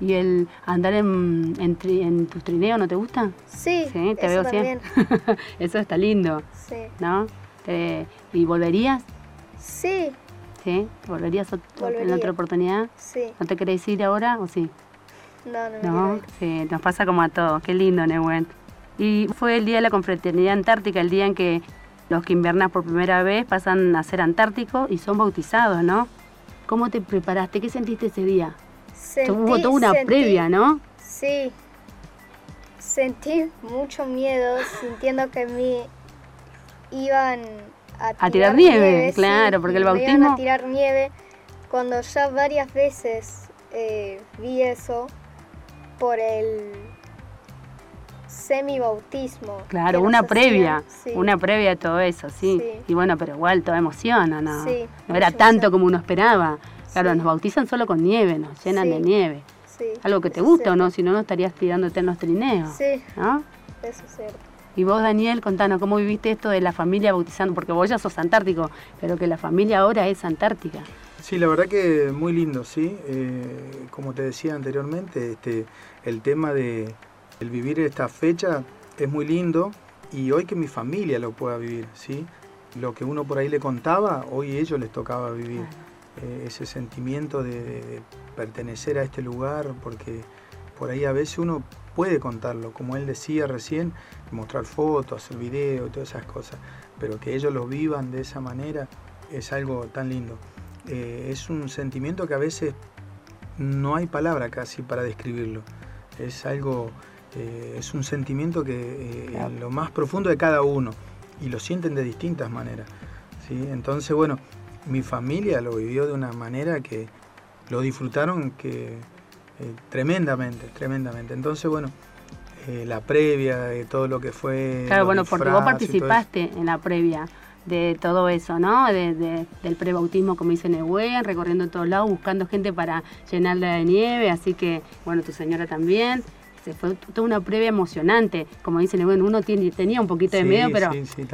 ¿Y el andar en, en, tri- en tus trineos no te gusta? Sí, Sí, te eso veo también. Eso está lindo, Sí. ¿no? Te- ¿Y volverías? Sí, ¿Sí? ¿Volverías en otra oportunidad? sí. ¿No te querés ir ahora o sí? No, no No, sí, nos pasa como a todos. Qué lindo, Nehuen. Y fue el día de la confraternidad antártica, el día en que los que invernan por primera vez pasan a ser antárticos y son bautizados, ¿no? ¿Cómo te preparaste? ¿Qué sentiste ese día? Sentí- Hubo toda una sentí- previa, ¿no? Sí. Sentí mucho miedo sintiendo que me iban a tirar, A tirar nieve, claro, porque el me iban bautismo- a tirar nieve cuando ya varias veces eh, vi eso por el semibautismo. Claro, una previa, sí. una previa a todo eso, sí. Sí. Y bueno, pero igual todo emociona, ¿no? Sí, no era tanto emoción. como uno esperaba. Claro, Sí. nos bautizan solo con nieve, nos llenan Sí. de nieve. Sí, Algo que te gusta o no, si no, no estarías tirando eternos trineos. Sí, ¿No? eso es cierto. Y vos, Daniel, contanos, ¿cómo viviste esto de la familia bautizando? Porque vos ya sos antártico, pero que la familia ahora es antártica. Sí, la verdad que muy lindo, sí. Eh, como te decía anteriormente, este, el tema de el vivir esta fecha es muy lindo y hoy que mi familia lo pueda vivir, sí. Lo que uno por ahí le contaba, hoy ellos les tocaba vivir. Eh, ese sentimiento de, de- de pertenecer a este lugar, porque por ahí a veces uno puede contarlo, como él decía recién, mostrar fotos, hacer videos, todas esas cosas, pero que ellos lo vivan de esa manera es algo tan lindo. Eh, es un sentimiento que a veces no hay palabra casi para describirlo. Es algo, eh, es un sentimiento que eh, en lo más profundo de cada uno y lo sienten de distintas maneras. ¿sí? Entonces, bueno, mi familia lo vivió de una manera que lo disfrutaron que eh, tremendamente, tremendamente. Entonces, bueno, eh, la previa de todo lo que fue... Claro, bueno, porque vos participaste en la previa de todo eso, ¿no? De, del prebautismo, como dice Nehuen, recorriendo todos lados, buscando gente para llenarla de nieve, así que, bueno, tu señora también. Se fue toda una previa emocionante, como dice Nehuen, uno tiene, tenía un poquito de miedo, pero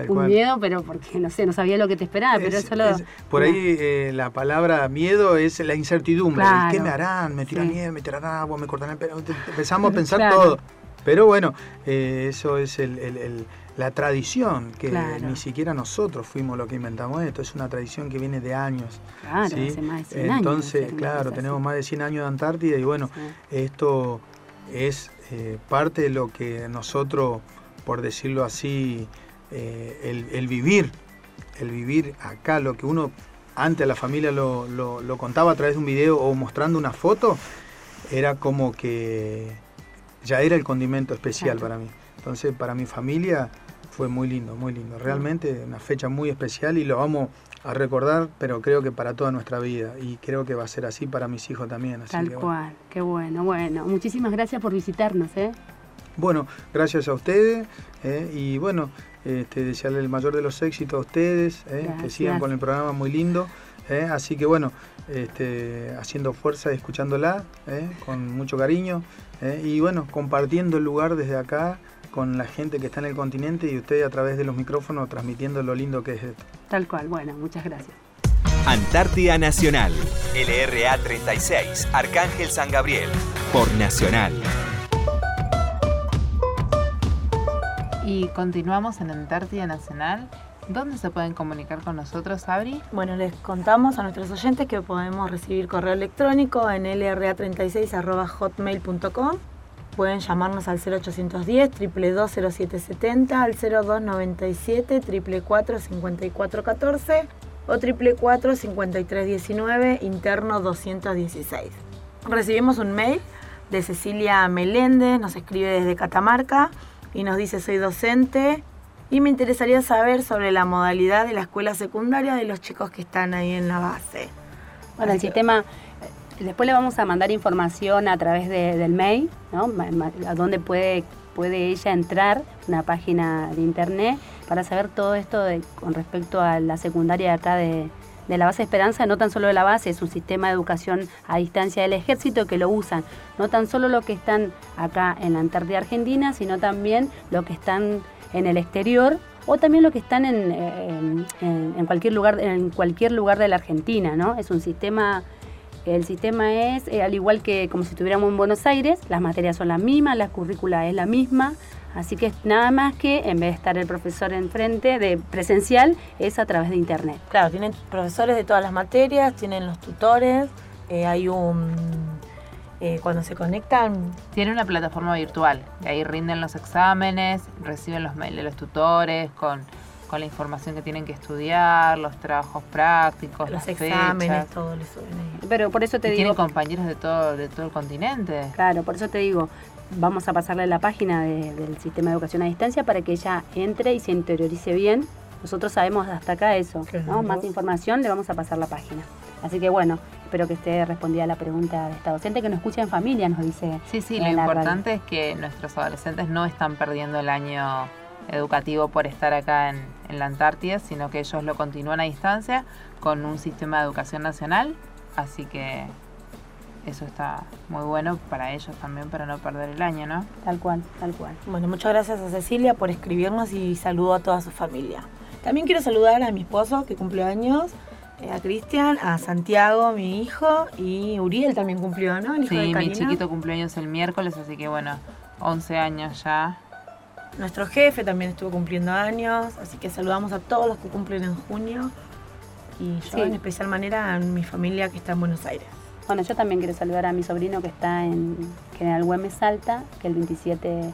un miedo, pero porque no sé, no sabía lo que te esperaba, pero eso lo, por ahí eh, la palabra miedo es la incertidumbre, ¿qué me harán? ¿Me tiran nieve? ¿Me tiran agua? ¿Me cortan el pelo? Empezamos a pensar todo. Pero bueno, eh, eso es el la tradición, que ni siquiera nosotros fuimos los que inventamos esto, es una tradición que viene de años. Claro, hace más de 100 Entonces, claro, tenemos más de 100 años de Antártida y bueno, esto es eh, parte de lo que nosotros, por decirlo así, eh, el, vivir, el vivir acá, lo que uno antes a la familia lo, lo, contaba a través de un video o mostrando una foto, era como que ya era el condimento especial para mí. Entonces, para mi familia fue muy lindo, muy lindo. Realmente una fecha muy especial y lo vamos a recordar, pero creo que para toda nuestra vida. Y creo que va a ser así para mis hijos también. Tal cual, qué bueno. Bueno, muchísimas gracias por visitarnos. ¿eh? Bueno, gracias a ustedes ¿eh? y bueno, este, desearle el mayor de los éxitos a ustedes, ¿eh? que sigan con el programa muy lindo. ¿eh? Así que bueno, este, haciendo fuerza, escuchándola con mucho cariño y bueno, compartiendo el lugar desde acá con la gente que está en el continente y usted a través de los micrófonos transmitiendo lo lindo que es esto. Tal cual, bueno, muchas gracias. Antártida Nacional, LRA 36, Arcángel San Gabriel, por Nacional. Y continuamos en Antártida Nacional. ¿Dónde se pueden comunicar con nosotros, Abri? Bueno, les contamos a nuestros oyentes que podemos recibir correo electrónico en lra36.hotmail.com Pueden llamarnos al 0810 770 al 0297 444 5414 o 444 5319 interno 216. Recibimos un mail de Cecilia Meléndez, nos escribe desde Catamarca y nos dice soy docente y me interesaría saber sobre la modalidad de la escuela secundaria de los chicos que están ahí en la base. Bueno, el sistema Después le vamos a mandar información a través del mail, ¿no? a dónde puede, puede ella entrar, una página de internet, para saber todo esto con respecto a la secundaria de acá de, la base Esperanza, no tan solo de la base, es un sistema de educación a distancia del ejército que lo usan, no tan solo los que están acá en la Antártida Argentina, sino también los que están en el exterior o también los que están en, en, cualquier lugar en cualquier lugar de la Argentina, ¿no? Es un sistema el sistema es, eh, al igual que como si estuviéramos en Buenos Aires, las materias son las mismas, la currícula es la misma, así que nada más que en vez de estar el profesor enfrente de presencial, es a través de internet. Claro, tienen profesores de todas las materias, tienen los tutores, eh, hay un... Eh, cuando se conectan... Tiene una plataforma virtual, y ahí rinden los exámenes, reciben los mails de los tutores con con la información que tienen que estudiar, los trabajos prácticos, los exámenes, todo les suben ahí. Pero por eso te digo. Tienen compañeros de todo, de todo el continente. Claro, por eso te digo, vamos a pasarle la página del sistema de educación a distancia para que ella entre y se interiorice bien. Nosotros sabemos hasta acá eso, ¿no? Más información le vamos a pasar la página. Así que bueno, espero que esté respondida la pregunta de esta docente que nos escucha en familia, nos dice. Sí, sí, lo importante es que nuestros adolescentes no están perdiendo el año educativo por estar acá en, la Antártida, sino que ellos lo continúan a distancia con un sistema de educación nacional, así que eso está muy bueno para ellos también para no perder el año, ¿no? Tal cual, tal cual. Bueno, muchas gracias a Cecilia por escribirnos y saludo a toda su familia. También quiero saludar a mi esposo que cumplió años, eh, a Cristian, a Santiago, mi hijo, y Uriel también cumplió, ¿no? sí, mi chiquito cumplió años el miércoles, así que bueno, 11 años ya nuestro jefe también estuvo cumpliendo años, así que saludamos a todos los que cumplen en junio y yo en especial manera a mi familia que está en Buenos Aires. Bueno, yo también quiero saludar a mi sobrino que está en General Güemes Salta, que el 27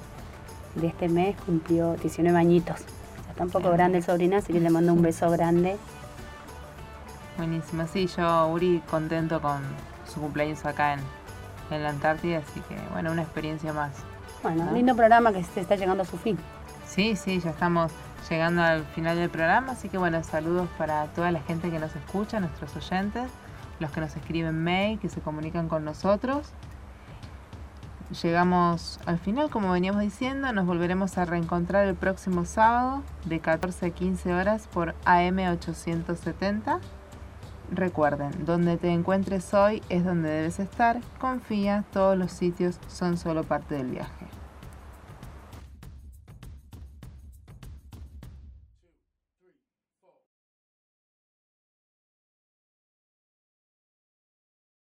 de este mes cumplió 19 añitos. Está un poco grande el sobrino, así que le mando un beso grande. Buenísimo, sí, yo, Uri, contento con su cumpleaños acá en, en la Antártida, así que bueno, una experiencia más. Bueno, lindo programa que se está llegando a su fin. Sí, sí, ya estamos llegando al final del programa, así que bueno, saludos para toda la gente que nos escucha, nuestros oyentes, los que nos escriben mail, que se comunican con nosotros. Llegamos al final, como veníamos diciendo, nos volveremos a reencontrar el próximo sábado de 14 a 15 horas por AM 870. Recuerden, donde te encuentres hoy es donde debes estar. Confía, todos los sitios son solo parte del viaje.